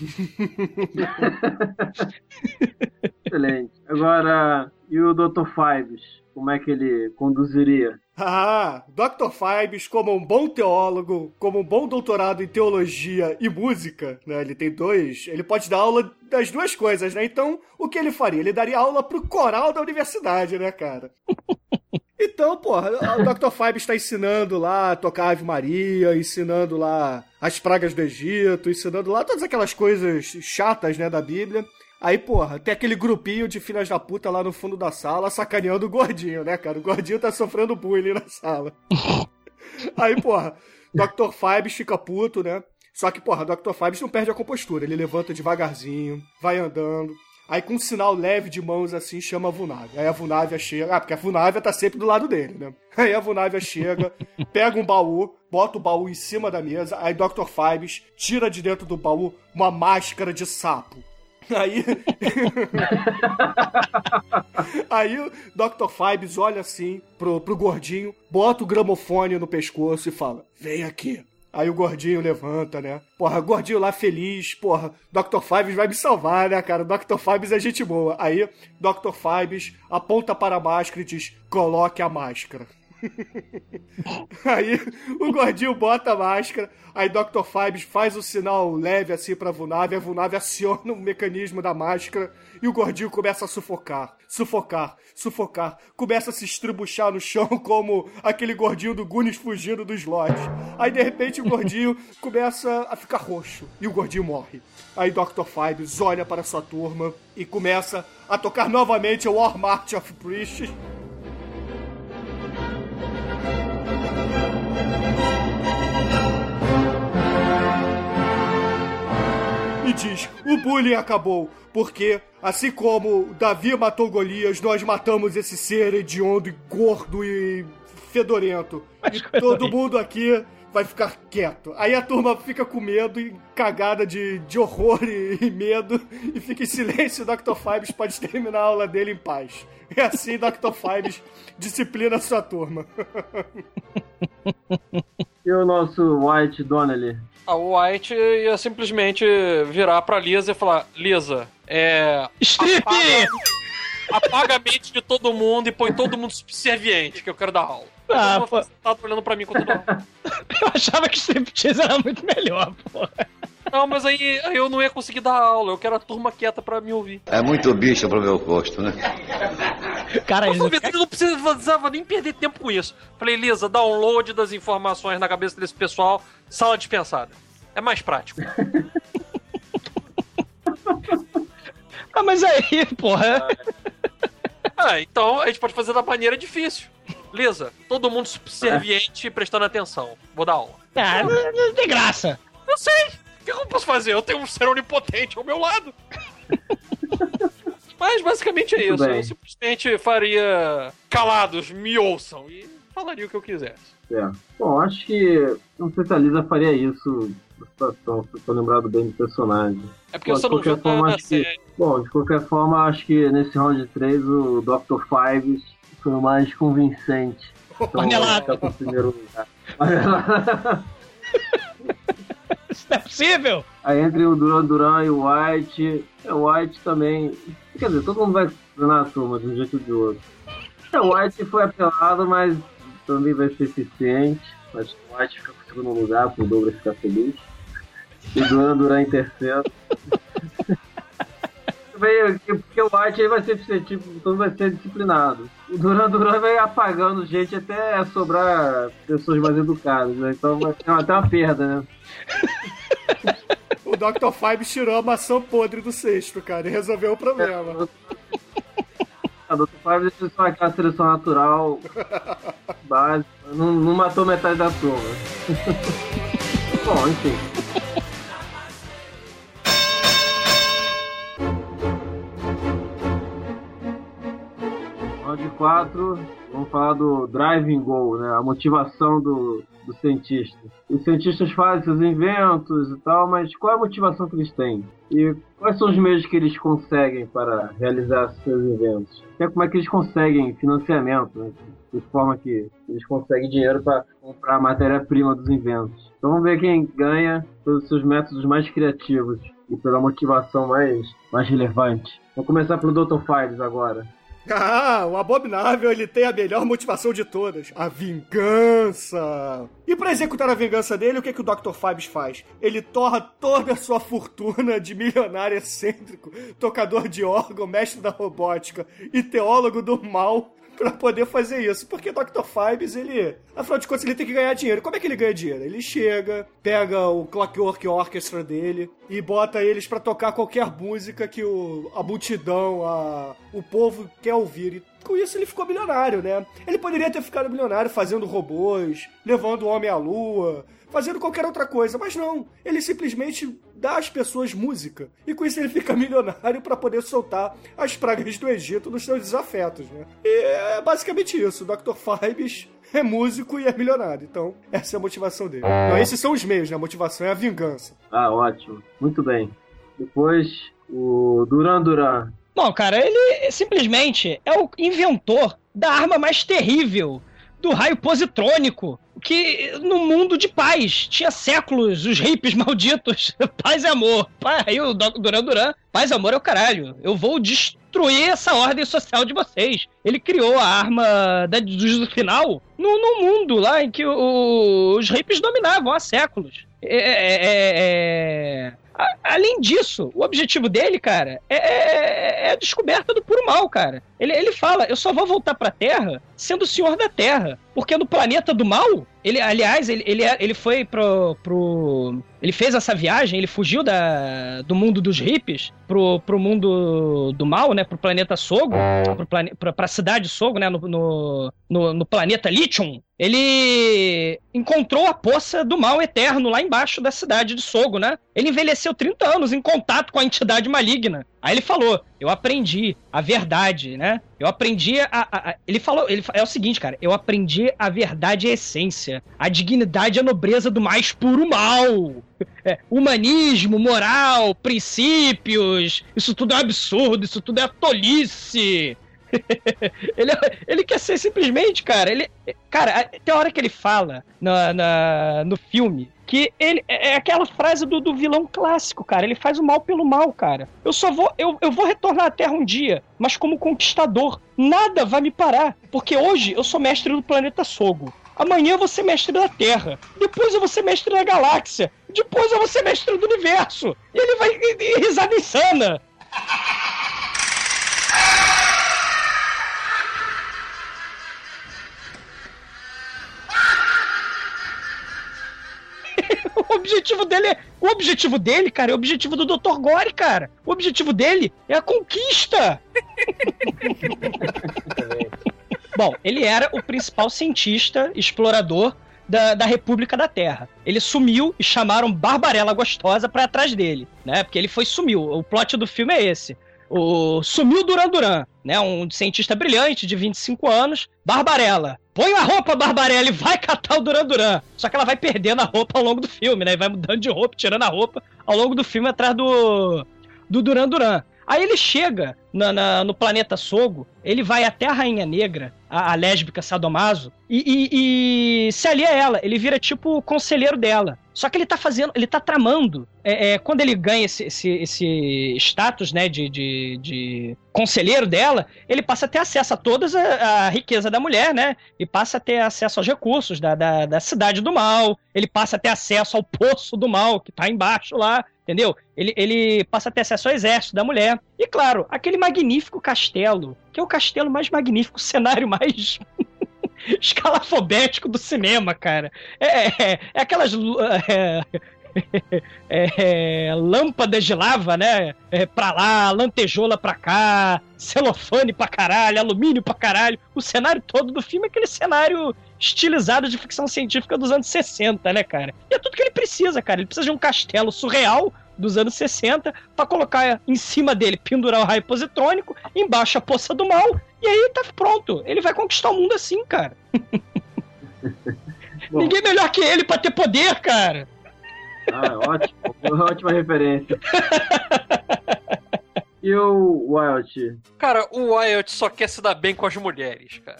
Excelente. Agora, e o Dr. Fibes? Como é que ele conduziria? Ah, Dr. Fibes, como um bom teólogo, como um bom doutorado em teologia e música, né? Ele tem dois. Ele pode dar aula das duas coisas, né? Então, o que ele faria? Ele daria aula pro coral da universidade, né, cara? Então, porra, o Dr. Fibes está ensinando lá a tocar Ave Maria, ensinando lá as pragas do Egito, ensinando lá todas aquelas coisas chatas, né, da Bíblia. Aí, porra, tem aquele grupinho de filhas da puta lá no fundo da sala sacaneando o gordinho, né, cara? O gordinho tá sofrendo bullying na sala. Aí, porra, Dr. Fibes fica puto, né? Só que, porra, Dr. Fibes não perde a compostura. Ele levanta devagarzinho, vai andando. Aí, com um sinal leve de mãos assim, chama a Vunávia. Aí a Vunávia chega. Ah, porque a Vunávia tá sempre do lado dele, né? Aí a Vunávia chega, pega um baú, bota o baú em cima da mesa. Aí Dr. Fibes tira de dentro do baú uma máscara de sapo. Aí. Aí o Dr. Fibes olha assim pro, pro gordinho, bota o gramofone no pescoço e fala: Vem aqui. Aí o gordinho levanta, né? Porra, gordinho lá feliz, porra, Dr. Fibes vai me salvar, né, cara? Dr. Fibes é gente boa. Aí, Dr. Fibes aponta para a máscara e diz: Coloque a máscara. Aí o gordinho bota a máscara, aí Dr. Fibes faz o sinal leve assim pra Vunave, a Vunave aciona o mecanismo da máscara e o gordinho começa a sufocar, sufocar, sufocar, começa a se estribuchar no chão como aquele gordinho do Gunis fugindo dos lotes. Aí de repente o gordinho começa a ficar roxo e o gordinho morre. Aí Dr. Fibes olha para sua turma e começa a tocar novamente o War March of Priests. Me diz, o bullying acabou, porque, assim como Davi matou Golias, nós matamos esse ser hediondo e gordo e fedorento. Mas e todo assim? mundo aqui vai ficar quieto. Aí a turma fica com medo e cagada de, de horror e, e medo e fica em silêncio. O Dr. Fibes pode terminar a aula dele em paz. É assim, Dr. Fibes disciplina a sua turma. E o nosso White Donnelly? A White ia simplesmente virar pra Lisa e falar: Lisa, é. Strip! Apaga, apaga a mente de todo mundo e põe todo mundo subserviente, que eu quero dar aula. Ah, Todo mundo tá olhando pra mim quando eu achava que striptease era muito melhor, pô. Não, mas aí, aí eu não ia conseguir dar aula. Eu quero a turma quieta pra me ouvir. É muito bicho pro meu gosto, né? Cara, eu não precisava nem perder tempo com isso. Falei, Lisa, download das informações na cabeça desse pessoal, sala dispensada. É mais prático. Ah, mas aí, porra. Ah, então a gente pode fazer da maneira difícil. Lisa, todo mundo subserviente e prestando atenção. Vou dar aula. Ah, não, não tem graça. Eu sei. O que eu posso fazer? Eu tenho um ser onipotente ao meu lado. Mas basicamente é Muito isso. bem. Eu simplesmente faria calados, me ouçam e falaria o que eu quisesse. É. Bom, acho que. Não sei se a Lisa faria isso na situação, se eu tô lembrado bem do personagem. É porque Bom, você de não forma, na acho que- série. Bom, de qualquer forma, acho que nesse round 3 o Dr. Fives foi o mais convincente. Então, Marmelada. ficar com o primeiro lugar. Isso não é possível. Aí entre o Duran Duran e o White, é, o White também. Quer dizer, todo mundo vai treinar a turma de um jeito ou de outro. É, o White foi apelado, mas também vai ser eficiente. Que o White fica em segundo lugar, pro Douglas ficar feliz. E o Duran Duran em terceiro. Veio- Porque o White aí vai ser eficiente, todo mundo vai ser disciplinado. O Duran Duran vai apagando gente até sobrar pessoas mais educadas, né? Então vai ter até uma perda, né? O Dr. Fibes tirou a maçã podre do cesto, cara, e resolveu o problema. A Dr. Five deixou só aquela seleção natural básica. Não, não matou metade da turma. Bom, enfim. Round 4, vamos falar do driving goal, né? A motivação do, do cientista. Os cientistas fazem seus inventos e tal, mas qual é a motivação que eles têm? E quais são os meios que eles conseguem para realizar seus inventos? E como é que eles conseguem financiamento, né? de forma que eles conseguem dinheiro para comprar a matéria-prima dos inventos. Então vamos ver quem ganha pelos seus métodos mais criativos e pela motivação mais, mais relevante. Vamos começar pelo Dr. Files agora. Ah, o Abominável ele tem a melhor motivação de todas: a vingança. E pra executar a vingança dele, o que, que o Dr. Fibes faz? Ele torra toda a sua fortuna de milionário excêntrico, tocador de órgão, mestre da robótica e teólogo do mal pra poder fazer isso. Porque Dr. Fibes, ele, afinal de contas, ele tem que ganhar dinheiro. Como é que ele ganha dinheiro? Ele chega, pega o Clockwork Orchestra dele e bota eles pra tocar qualquer música que o, a multidão, a, o povo quer ouvir. Com isso ele ficou milionário, né? Ele poderia ter ficado milionário fazendo robôs, levando o homem à lua, fazendo qualquer outra coisa, mas não. Ele simplesmente dá às pessoas música. E com isso ele fica milionário pra poder soltar as pragas do Egito nos seus desafetos, né? E é basicamente isso. O Dr. Fibes é músico e é milionário. Então, essa é a motivação dele. Então, esses são os meios, né? A motivação é a vingança. Ah, ótimo. Muito bem. Depois, o Duran Duran. Bom, cara, ele simplesmente é o inventor da arma mais terrível do raio positrônico. Que no mundo de paz tinha séculos os hippies malditos. Paz e amor. Aí o Duran Duran, paz e amor é o caralho. Eu vou destruir essa ordem social de vocês. Ele criou a arma da, do final no, no mundo lá em que o- os hippies dominavam há séculos. É- é- é- é- a- Além disso, o objetivo dele, cara, é, é- é a descoberta do puro mal, cara. Ele, ele fala: eu só vou voltar pra Terra sendo o senhor da Terra. Porque no planeta do mal, ele, aliás, ele, ele, é- ele foi pro, pro. Ele fez essa viagem, ele fugiu da, do mundo dos hippies pro, pro mundo do mal, né? Pro planeta Sogo, pro plane, pra, pra cidade Sogo, né? No, no, no, no planeta Lithium. Ele encontrou a poça do mal eterno lá embaixo da cidade de Sogo, né? Ele envelheceu 30 30 anos em contato com a entidade maligna. Aí ele falou: Eu aprendi a verdade, né? Eu aprendi a. a- a- ele falou: ele, É o seguinte, cara. Eu aprendi a verdade e a essência. A dignidade e a nobreza do mais puro mal. É, humanismo, moral, princípios. Isso tudo é absurdo, isso tudo é tolice. ele, ele quer ser simplesmente, cara. Ele, cara, tem hora que ele fala na, na- no filme que ele é é aquela frase do, do vilão clássico, cara. Ele faz o mal pelo mal, cara. Eu só vou, eu, eu vou retornar à Terra um dia, mas como conquistador. Nada vai me parar, porque hoje eu sou mestre do planeta Sogo. Amanhã eu vou ser mestre da Terra. Depois eu vou ser mestre da galáxia. Depois eu vou ser mestre do universo. E ele vai e- e- risada insana. O objetivo dele é. O objetivo dele, cara, é o objetivo do Dr. Gore, cara. O objetivo dele é a conquista. Bom, ele era o principal cientista, explorador da, da República da Terra. Ele sumiu e chamaram Barbarella Gostosa pra ir atrás dele, né? Porque ele foi sumiu. O plot do filme é esse. O sumiu Duran Duran, né? Um cientista brilhante de 25 anos, Barbarella. Põe a roupa, Barbarella, e vai catar o Duran Duran. Só que ela vai perdendo a roupa ao longo do filme, né? E vai mudando de roupa, tirando a roupa ao longo do filme atrás do, do Duran Duran. Aí ele chega na- na- no planeta Sogo, ele vai até a Rainha Negra, a, a lésbica Sadomaso, e, e- e se alia a ela. Ele vira tipo o conselheiro dela. Só que ele tá fazendo, ele tá tramando. É, é, quando ele ganha esse, esse, esse status, né, de, de, de conselheiro dela, ele passa a ter acesso a toda a, a riqueza da mulher, né? E passa a ter acesso aos recursos da, da, da cidade do mal. Ele passa a ter acesso ao poço do mal, que tá embaixo lá, entendeu? Ele, ele passa a ter acesso ao exército da mulher. E claro, aquele magnífico castelo, que é o castelo mais magnífico, o cenário mais escalafobético do cinema, cara. É, é, é aquelas lu- é, é, é, lâmpadas de lava, né? É, pra lá, lantejoula pra cá, celofane pra caralho, alumínio pra caralho. O cenário todo do filme é aquele cenário estilizado de ficção científica dos anos 60, né, cara? E é tudo que ele precisa, cara. Ele precisa de um castelo surreal dos anos 60 pra colocar em cima dele, pendurar o raio positrônico, embaixo a poça do mal, e aí tá pronto. Ele vai conquistar o mundo assim, cara. Ninguém melhor que ele pra ter poder, cara. Ah, ótimo. Ótima referência. E o Wild? Cara, o Wyatt só quer se dar bem com as mulheres, cara.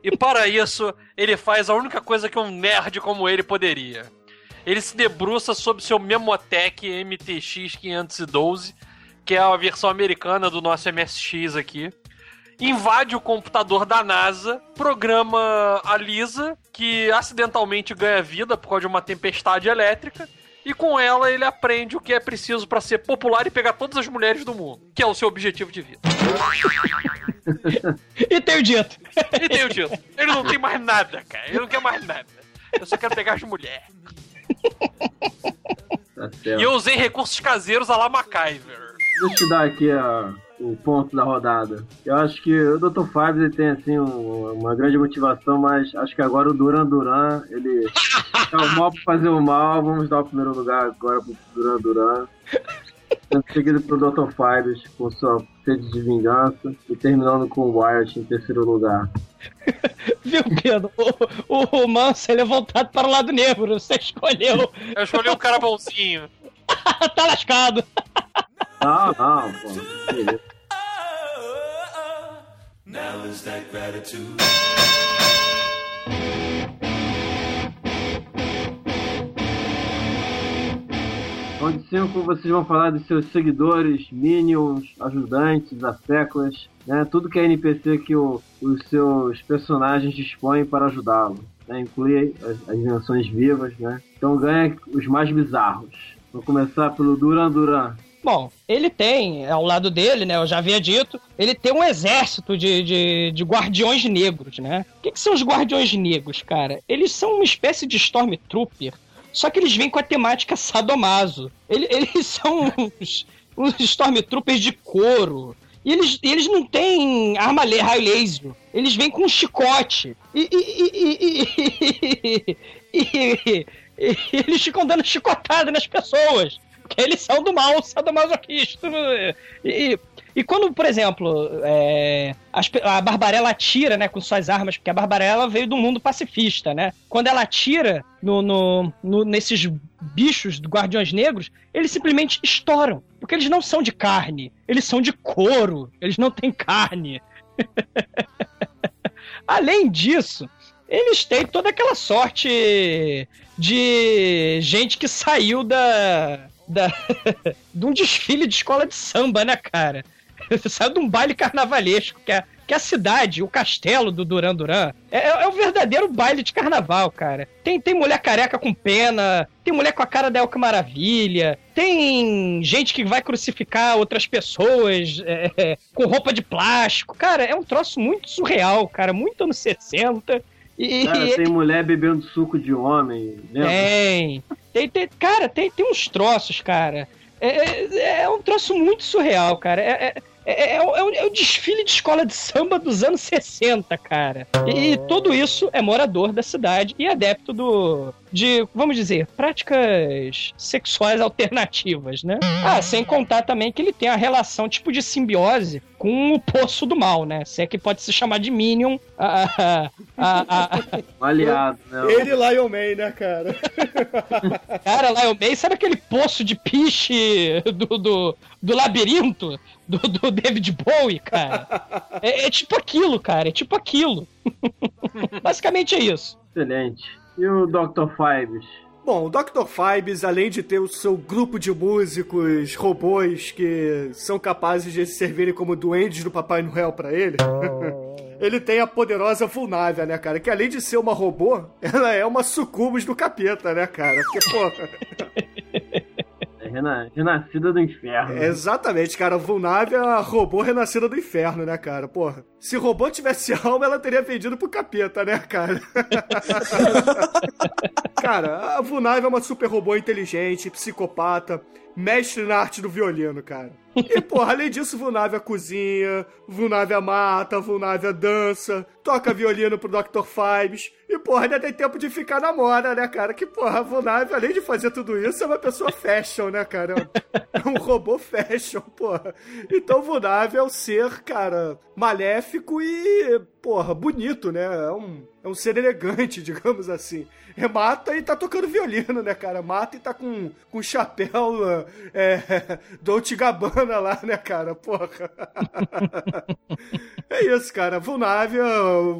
E para isso, ele faz a única coisa que um nerd como ele poderia. Ele se debruça sobre seu Memotech MTX 512, que é a versão americana do nosso MSX aqui. Invade o computador da NASA, programa a Lisa, que acidentalmente ganha vida por causa de uma tempestade elétrica, e com ela ele aprende o que é preciso para ser popular e pegar todas as mulheres do mundo, que é o seu objetivo de vida. E tem o dito. E tem o dito. Ele não tem mais nada, cara. Ele não quer mais nada. Eu só quero pegar as mulheres. Tá. E eu usei recursos caseiros a la MacGyver. Deixa eu te dar aqui a- o ponto da rodada. Eu acho que o Dr. Fábio ele tem assim um- uma grande motivação, mas acho que agora o Duran Duran, ele é o mal pra fazer o mal. Vamos dar o primeiro lugar agora pro Duran Duran. Sendo seguido pelo Dr. Fábio com sua sede de vingança e terminando com o Wyatt em terceiro lugar. Viu, Pedro? O, o, ele é voltado para o lado negro. Você escolheu. Eu escolhi um cara bonzinho. tá lascado. Não, não, pô. Beleza. Now is that gratitude. Onde cinco vocês vão falar dos seus seguidores, minions, ajudantes, asseclas, né? Tudo que é NPC que o- os seus personagens dispõem para ajudá-lo. Né? Inclui as, as invenções vivas, né? Então ganha os mais bizarros. Vou começar pelo Duran Duran. Bom, ele tem, ao lado dele, né? Eu já havia dito, ele tem um exército de, de, de guardiões negros, né? O que, que são os guardiões negros, cara? Eles são uma espécie de Stormtrooper, só que eles vêm com a temática sadomaso. Ele- Eles, são uns, uns Stormtroopers de couro. E eles, eles não têm arma raio laser. Eles vêm com um chicote. E- e- e- e eles ficam dando chicotada nas pessoas. Porque eles são do mal, sadomasoquista. E, e quando, por exemplo, é, a Barbarella atira, né, com suas armas, porque a Barbarella veio do mundo pacifista, né? Quando ela atira no, no- no- nesses bichos do Guardiões Negros, eles simplesmente estouram. Porque eles não são de carne, eles são de couro, eles não têm carne. Além disso, eles têm toda aquela sorte de gente que saiu da. da de um desfile de escola de samba, né, cara? Saiu de um baile carnavalesco, que é, que é a cidade, o castelo do Duran Duran. É, é o verdadeiro baile de carnaval, cara. Tem, tem mulher careca com pena, tem mulher com a cara da Elka Maravilha, tem gente que vai crucificar outras pessoas é, é, com roupa de plástico. Cara, é um troço muito surreal, cara, muito anos 60. E, Cara, tem mulher bebendo suco de homem, lembra? tem. tem, tem cara, tem, tem uns troços, cara. É, é, é um troço muito surreal, cara. É, é, é, é o- é é desfile de escola de samba dos anos 60, cara. E, tudo isso é morador da cidade e adepto do. De, vamos dizer, práticas sexuais alternativas, né? Ah, sem contar também que ele tem a relação tipo de simbiose com o poço do mal, né? Se é que pode se chamar de Minion. a- a- a- a- Aliado, né? Ele e Lion Man, né, cara? Cara, Lion May, sabe aquele poço de piche do, do, do labirinto do, do David Bowie, cara? É, é tipo aquilo, cara, é tipo aquilo. Basicamente é isso. Excelente. E o Dr. Fives? Bom, o Dr. Fibes, além de ter o seu grupo de músicos robôs que são capazes de servirem como duendes do Papai Noel pra ele, ele tem a poderosa Vulnávia, né, cara? Que além de ser uma robô, ela é uma sucubus do capeta, né, cara? Porque, porra. Rena- renascida do inferno. Exatamente, cara. A Vulnávia é a robô renascida do inferno, né, cara? Porra. Se robô tivesse alma, ela teria vendido pro capeta, né, cara? cara, a Vulnávia é uma super robô inteligente, psicopata, mestre na arte do violino, cara. E, porra, além disso, Vulnávia cozinha, Vulnávia mata, Vulnávia dança, toca violino pro Dr. Fibes. E, porra, ainda tem tempo de ficar na moda, né, cara? Que, porra, a além de fazer tudo isso, é uma pessoa fashion, né, cara? É um robô fashion, porra. Então, Vulnávia é um ser, cara, maléfico e, porra, bonito, né? É um, é um ser elegante, digamos assim. É, mata e tá tocando violino, né, cara? Mata e tá com, com chapéu é, Dolce Gabbana lá, né, cara? Porra. É isso, cara. Vulnávia,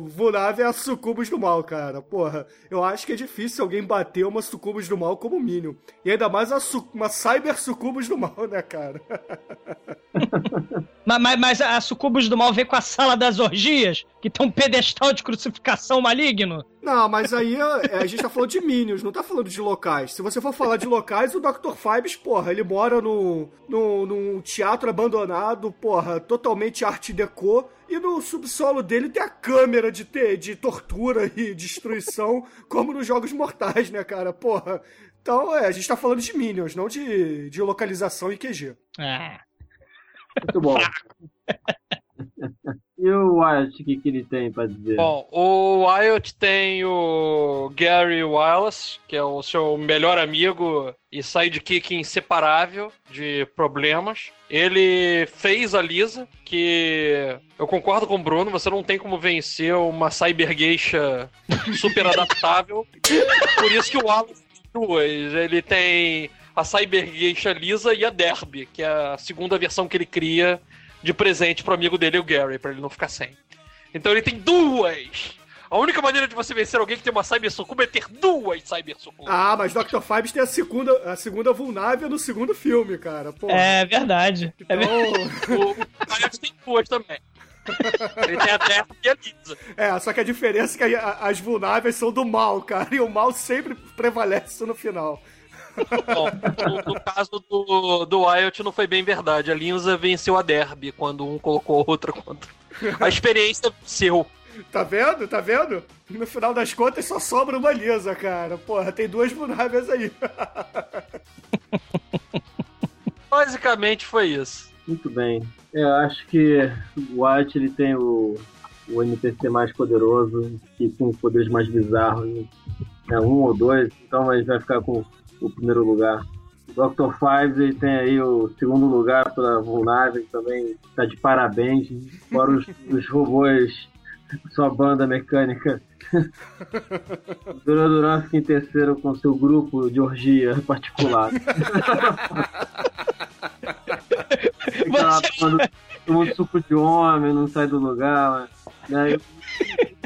Vulnávia é a sucubus do mal, cara. Porra, eu acho que é difícil alguém bater uma sucubus do mal como o Minion. E ainda mais su- uma cyber sucubus do mal, né, cara? Mas, mas, mas a Sucubus do Mal vem com a sala das orgias, que tem um pedestal de crucificação maligno. Não, mas aí é, a gente tá falando de Minions, não tá falando de locais. Se você for falar de locais, o Dr. Fibes, porra, ele mora no, no, num teatro abandonado, porra, totalmente arte deco. E no subsolo dele tem a câmera de, ter, de tortura e destruição, como nos Jogos Mortais, né, cara? Porra. Então, é, a gente tá falando de Minions, não de, de localização e QG. É. Muito bom. e o Wyatt, o que, que ele tem pra dizer? Bom, o Wyatt tem o Gary Wallace, que é o seu melhor amigo e sidekick inseparável de problemas. Ele fez a Lisa, que eu concordo com o Bruno, você não tem como vencer uma cyber geisha super adaptável. Por isso que o Wallace tem duas. Ele tem a cyber geisha Lisa e a Derby, que é a segunda versão que ele cria de presente pro amigo dele, o Gary, pra ele não ficar sem. Então ele tem duas! A única maneira de você vencer alguém que tem uma Cyber Sucumba é ter duas Cyber Sucumba. Ah, mas Dr. Fibes tem a segunda, a segunda vulnável no segundo filme, cara. Porra. É verdade. É Então, O Wyatt tem duas também. Ele tem a Terra e a Lisa. É, só que a diferença é que a- as vulnáveis são do mal, cara, e o mal sempre prevalece no final. Bom, no, no caso do, do Wyatt não foi bem verdade. A Linza venceu a Derby quando um colocou a outra contra. A experiência venceu. Tá vendo? Tá vendo? No final das contas só sobra uma lisa, cara. Porra, tem duas vulnáveis aí. Basicamente foi isso. Muito bem. É, Eu acho que o Wyatt ele tem o, o NPC mais poderoso e com poderes mais bizarros. É um ou dois, então ele vai ficar com o primeiro lugar. Dr. Fives ele tem aí o segundo lugar para Vulnável, que também tá de parabéns. Fora os, os robôs, sua banda mecânica. Duran Duran fica em terceiro com seu grupo de orgia particular. Fica lá tomando, tomando suco de homem, não sai do lugar. Né?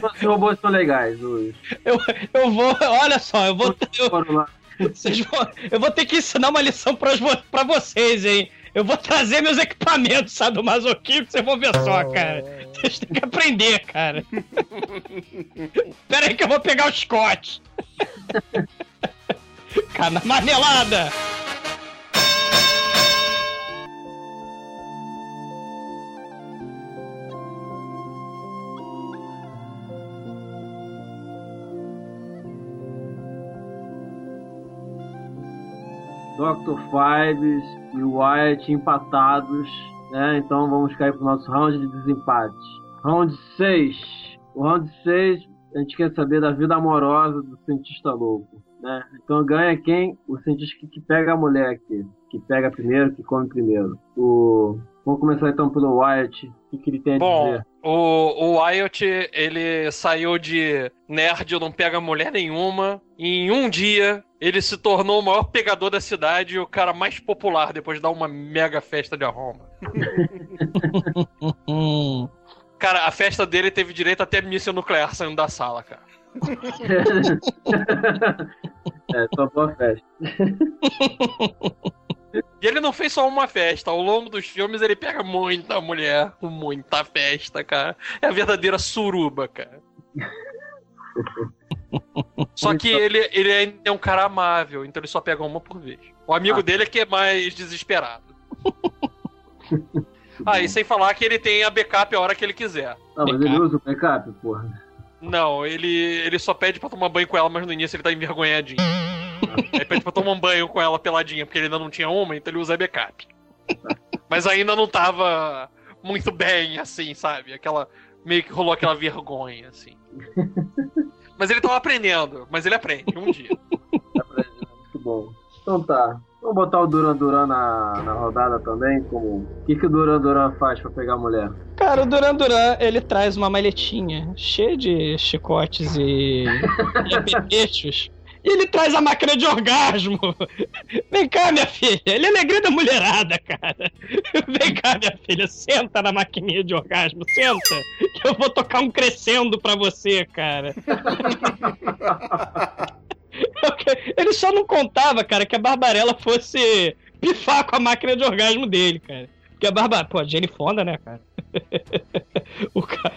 Os robôs são legais. Os... Eu, eu vou, olha só, eu vou. Eu, vão- eu vou ter que ensinar uma lição pras vo- pra vocês, hein? Eu vou trazer meus equipamentos, sabe, do masoquismo, vocês vão ver só, cara. Vocês têm que aprender, cara. Pera aí que eu vou pegar o Scott. Cara, na Dr. Fives e o Wyatt empatados, né? Então vamos cair pro nosso round de desempate. Round 6. O round 6, a gente quer saber da vida amorosa do cientista louco, né? Então ganha quem? O cientista que, que pega a mulher aqui. Que pega primeiro, que come primeiro. O... Vamos começar então pelo Wyatt. O que, que ele tem a Bom, dizer? O, o Wyatt, ele saiu de nerd, não pega mulher nenhuma. E em um dia, ele se tornou o maior pegador da cidade e o cara mais popular depois de dar uma mega festa de arromba. Cara, a festa dele teve direito até míssil nuclear saindo da sala, cara. É, só boa festa. E ele não fez só uma festa, ao longo dos filmes ele pega muita mulher, muita festa, cara. É a verdadeira suruba, cara. Só que ele, ele ainda é um cara amável, então ele só pega uma por vez. O amigo Ah. dele é que é mais desesperado. Ah, e sem falar que ele tem a backup a hora que ele quiser. Não, mas ele usa o backup, porra. Não, ele, ele só pede pra tomar banho com ela, mas no início ele tá envergonhadinho. Aí pede pra tomar um banho com ela peladinha, porque ele ainda não tinha uma, então ele usa backup. Mas ainda não tava muito bem, assim, sabe? Aquela. Meio que rolou aquela vergonha, assim. Mas ele tava aprendendo, mas ele aprende um dia. Muito bom. Então tá. Vamos botar o Duran Duran na, na rodada também, como. O que, que o Duran Duran faz pra pegar a mulher? Cara, o Duran Duran, ele traz uma maletinha cheia de chicotes e, e apetrechos. E ele traz a máquina de orgasmo. Vem cá, minha filha. Ele é alegria da mulherada, cara. Vem cá, minha filha. Senta na maquininha de orgasmo. Senta. Que eu vou tocar um crescendo pra você, cara. Ele só não contava, cara, que a Barbarella fosse pifar com a máquina de orgasmo dele, cara. Porque a Barbarella, pô, Jane Fonda, né, cara? o cara,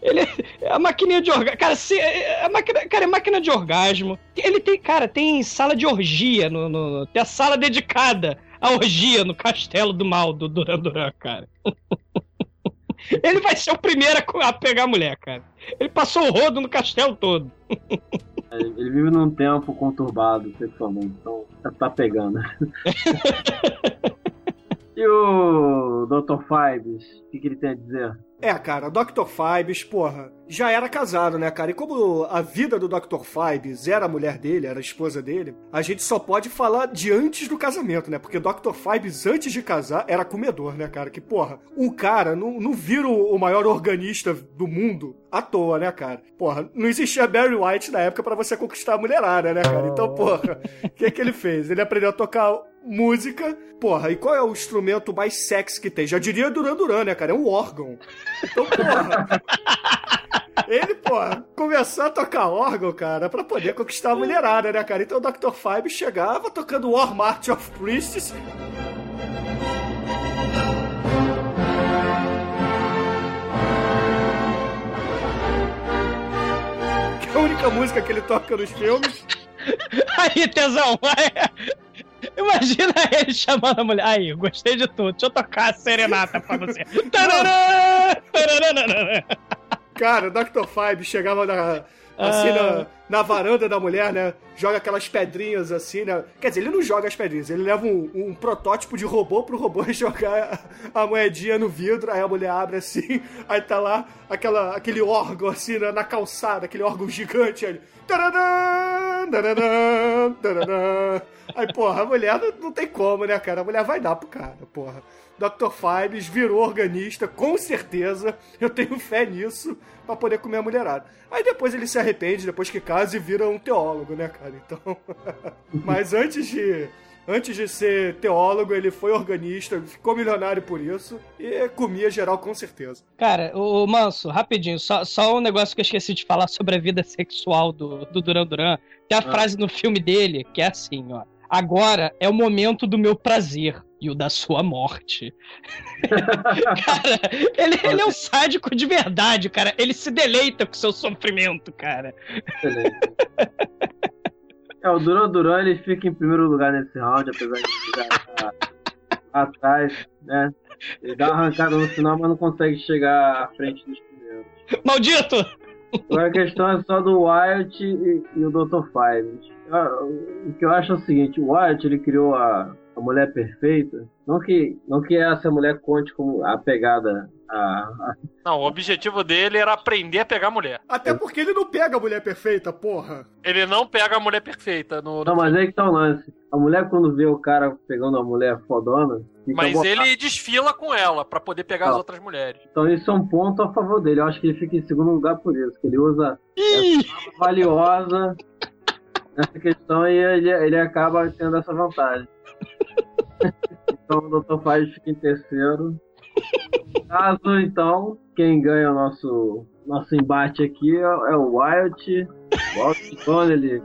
ele é a maquininha de orgasmo. Cara, se, a máquina, cara, é máquina de orgasmo. Ele tem, cara, tem sala de orgia no, no- tem a sala dedicada à orgia no castelo do mal do Duran Duran, cara. Ele vai ser o primeiro a pegar a mulher, cara. Ele passou o rodo no castelo todo. É, Ele vive num tempo conturbado sexualmente, então tá, tá pegando. e o Dr. Fives, o que, que ele tem a dizer? É, cara, Dr. Fibes, porra, já era casado, né, cara? E como a vida do Dr. Fibes era a mulher dele, era a esposa dele, a gente só pode falar de antes do casamento, né? Porque Dr. Fibes, antes de casar, era comedor, né, cara? Que, porra, um cara não, não vira o o maior organista do mundo à toa, né, cara? Porra, não existia Barry White na época pra você conquistar a mulherada, né, cara? Então, porra, o que que ele fez? Ele aprendeu a tocar música, porra, e qual é o instrumento mais sexy que tem? Já diria Duran Duran, né, cara? É um órgão. Então, porra. Ele, porra, começou a tocar órgão, cara, pra poder conquistar a mulherada, né, cara? Então o Dr. Five chegava tocando War March of Priests. Que é a única música que ele toca nos filmes. Aí, tesão, vai. Imagina ele chamando a mulher. Aí, gostei de tudo. Deixa eu tocar a serenata pra você. Tarará, tarará. Cara, o Dr. Five chegava na, assim Ah. na, na varanda da mulher, né? Joga aquelas pedrinhas assim, né? Quer dizer, ele não joga as pedrinhas, ele leva um, um protótipo de robô pro robô jogar a moedinha no vidro, aí a mulher abre assim, aí tá lá aquela, aquele órgão assim na, na calçada, aquele órgão gigante ali. Taradã, taradã, taradã. Aí, porra, a mulher não, não tem como, né, cara? A mulher vai dar pro cara, porra. Dr. Fibes virou organista, com certeza. Eu tenho fé nisso pra poder comer a mulherada. Aí depois ele se arrepende, depois que casa, e vira um teólogo, né, cara? Então. Mas antes de. Antes de ser teólogo, ele foi organista, ficou milionário por isso e comia geral com certeza. Cara, o Manso, rapidinho, só, só um negócio que eu esqueci de falar sobre a vida sexual do, do Duran Duran. Tem a Ah. frase no filme dele que é assim, ó. Agora é o momento do meu prazer e o da sua morte. cara, ele, ele é um sádico de verdade, cara. Ele se deleita com seu sofrimento, cara. É, o Duran Duran ele fica em primeiro lugar nesse round, apesar de ficar lá atrás, né? Ele dá uma arrancada no final, mas não consegue chegar à frente dos primeiros. Maldito! Agora a questão é só do Wyatt e, e o Dr. Five. O que eu acho é o seguinte, o Wyatt ele criou a, a mulher perfeita. Não que, não que essa mulher conte como a pegada. A, Não, o objetivo dele era aprender a pegar a mulher. Até porque ele não pega a mulher perfeita, porra. Ele não pega a mulher perfeita no. Não, mas aí que tá o lance. A mulher, quando vê o cara pegando a mulher fodona, fica Mas ele desfila com ela pra poder pegar as Não. outras mulheres. Então isso é um ponto a favor dele. Eu acho que ele fica em segundo lugar por isso. Que ele usa valiosa nessa questão e ele, ele acaba tendo essa vantagem. Então o Dr. Faz fica em terceiro. Caso então, quem ganha o nosso, nosso embate aqui é, é o Wyatt. Walt Donnelly.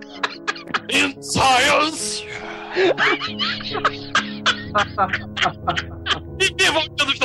In science! e viva o dia dos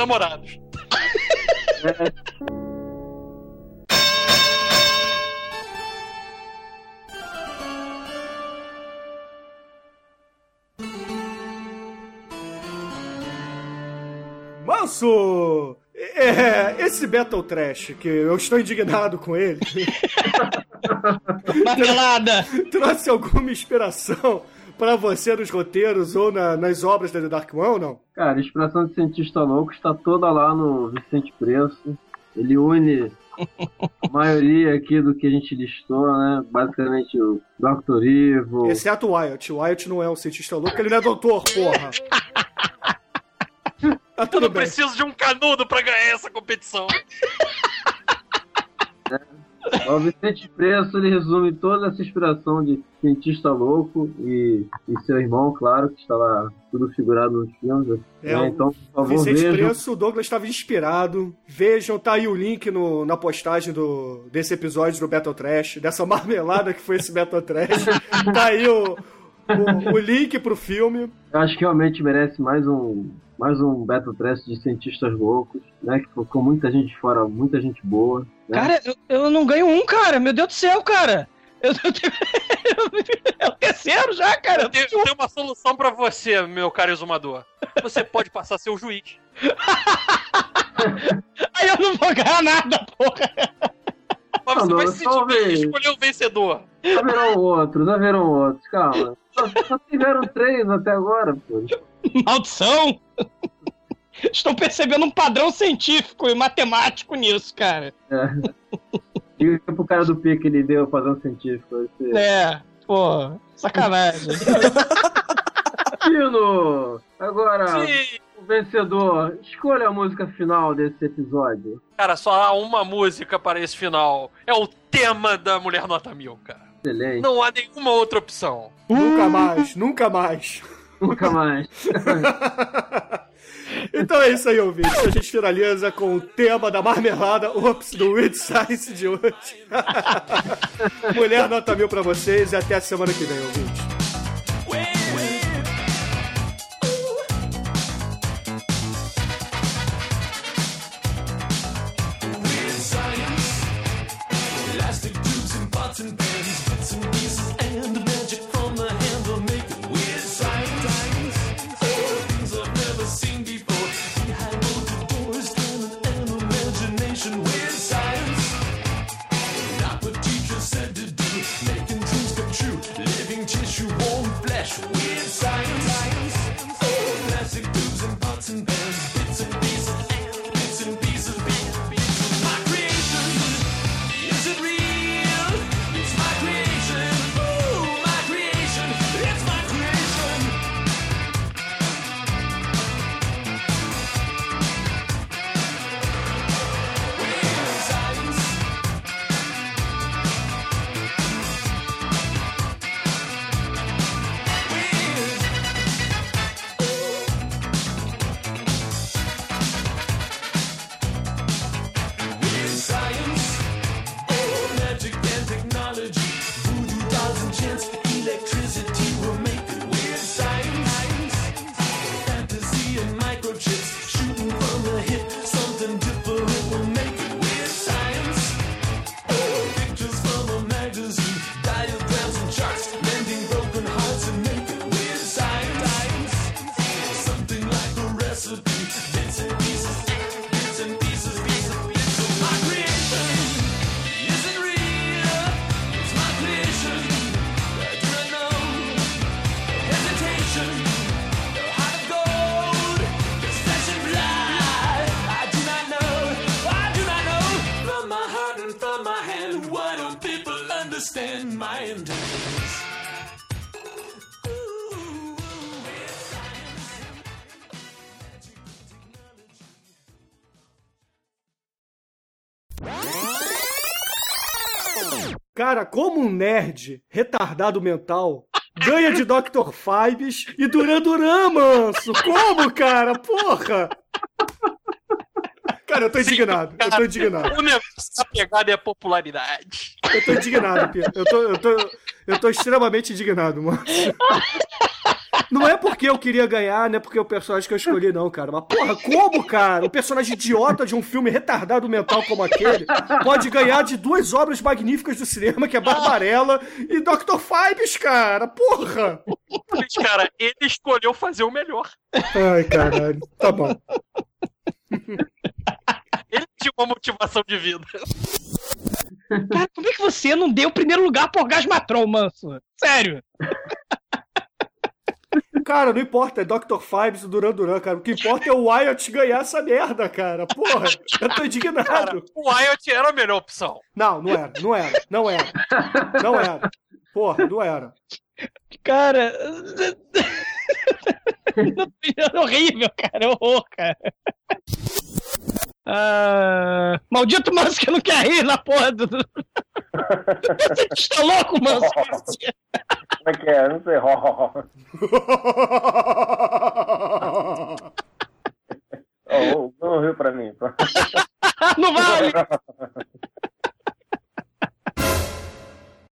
Manso! É, esse Battle Trash, que eu estou indignado com ele. Marmelada! Trouxe alguma inspiração pra você nos roteiros ou na- nas obras da The Dark One ou não? Cara, a inspiração de cientista louco está toda lá no Vicente Preço. Ele une a maioria aqui do que a gente listou, né? Basicamente o Dr. Evil. Exceto o Wyatt. O Wyatt não é um cientista louco, ele não é doutor, porra. Tá Eu tudo não bem. preciso de um canudo pra ganhar essa competição. O Vicente Preço ele resume toda essa inspiração de cientista louco e, e seu irmão, claro, que está lá tudo figurado nos filmes. É, né? o Então, por favor, Vicente vejam. Preço, o Douglas estava inspirado. Vejam, tá aí o link no- na postagem do, desse episódio do Battle Trash, dessa marmelada que foi esse Battle Trash. tá aí o, o, o link pro filme. Eu acho que realmente merece mais um mais um Battle Trash de cientistas loucos, né? Que ficou muita gente fora, muita gente boa. Né? Cara, eu, eu não ganho um, cara. Meu Deus do céu, cara. Eu, eu, é o terceiro já, cara. Eu tenho, eu tenho uma solução pra você, meu caro exumador. Você pode passar a ser o juiz. Aí eu não vou ganhar nada, porra. Mas você Não, vai se sentir escolher o vencedor. Já viram outros, já viram outros, calma. Só, só tiveram três até agora, pô. Maldição! Estou percebendo um padrão científico e matemático nisso, cara. É. Diga pro cara do P que ele deu padrão científico. Esse... É, pô, sacanagem. Tino! Agora, Sim. o vencedor, escolha a música final desse episódio. Cara, só há uma música para esse final. É o tema da Mulher Nota Mil, cara. Excelente. Não há nenhuma outra opção. Nunca mais, nunca mais. Nunca mais. Então é isso aí, ouvintes. A gente finaliza com o tema da marmelada Ops do Weird Science de hoje. Mulher nota mil pra vocês e até a semana que vem, ouvintes. Como um nerd retardado mental ganha de Dr. Fibes e Duran Duran, manso? Como, cara? Porra! Cara, eu tô indignado. Eu tô indignado. O negócio da pegada é a popularidade. Eu tô indignado, Pia. Eu tô, eu tô, eu tô extremamente indignado, mano. Não é porque eu queria ganhar, não é porque é o personagem que eu escolhi, não, cara. Mas, porra, como, cara? Um personagem idiota de um filme retardado mental como aquele pode ganhar de duas obras magníficas do cinema, que é Barbarella e Dr. Fibes, cara. Porra! Mas, cara, ele escolheu fazer o melhor. Ai, caralho. Tá bom. Ele tinha uma motivação de vida. Cara, como é que você não deu o primeiro lugar pro Orgasmatron, manso? Sério. Cara, não importa, é Dr. Fibes Duran Duran, cara. O que importa é o Wyatt ganhar essa merda, cara. Porra, eu tô indignado. Cara, o Wyatt era a melhor opção. Não, não era, não era, não era. Não era. Porra, não era. Cara. Horrível, cara. É horror, cara. Ah, maldito Manso que não quer rir na porra do. Você está louco, Manso? Como é que é? Não sei. oh, não riu pra mim. Não vale!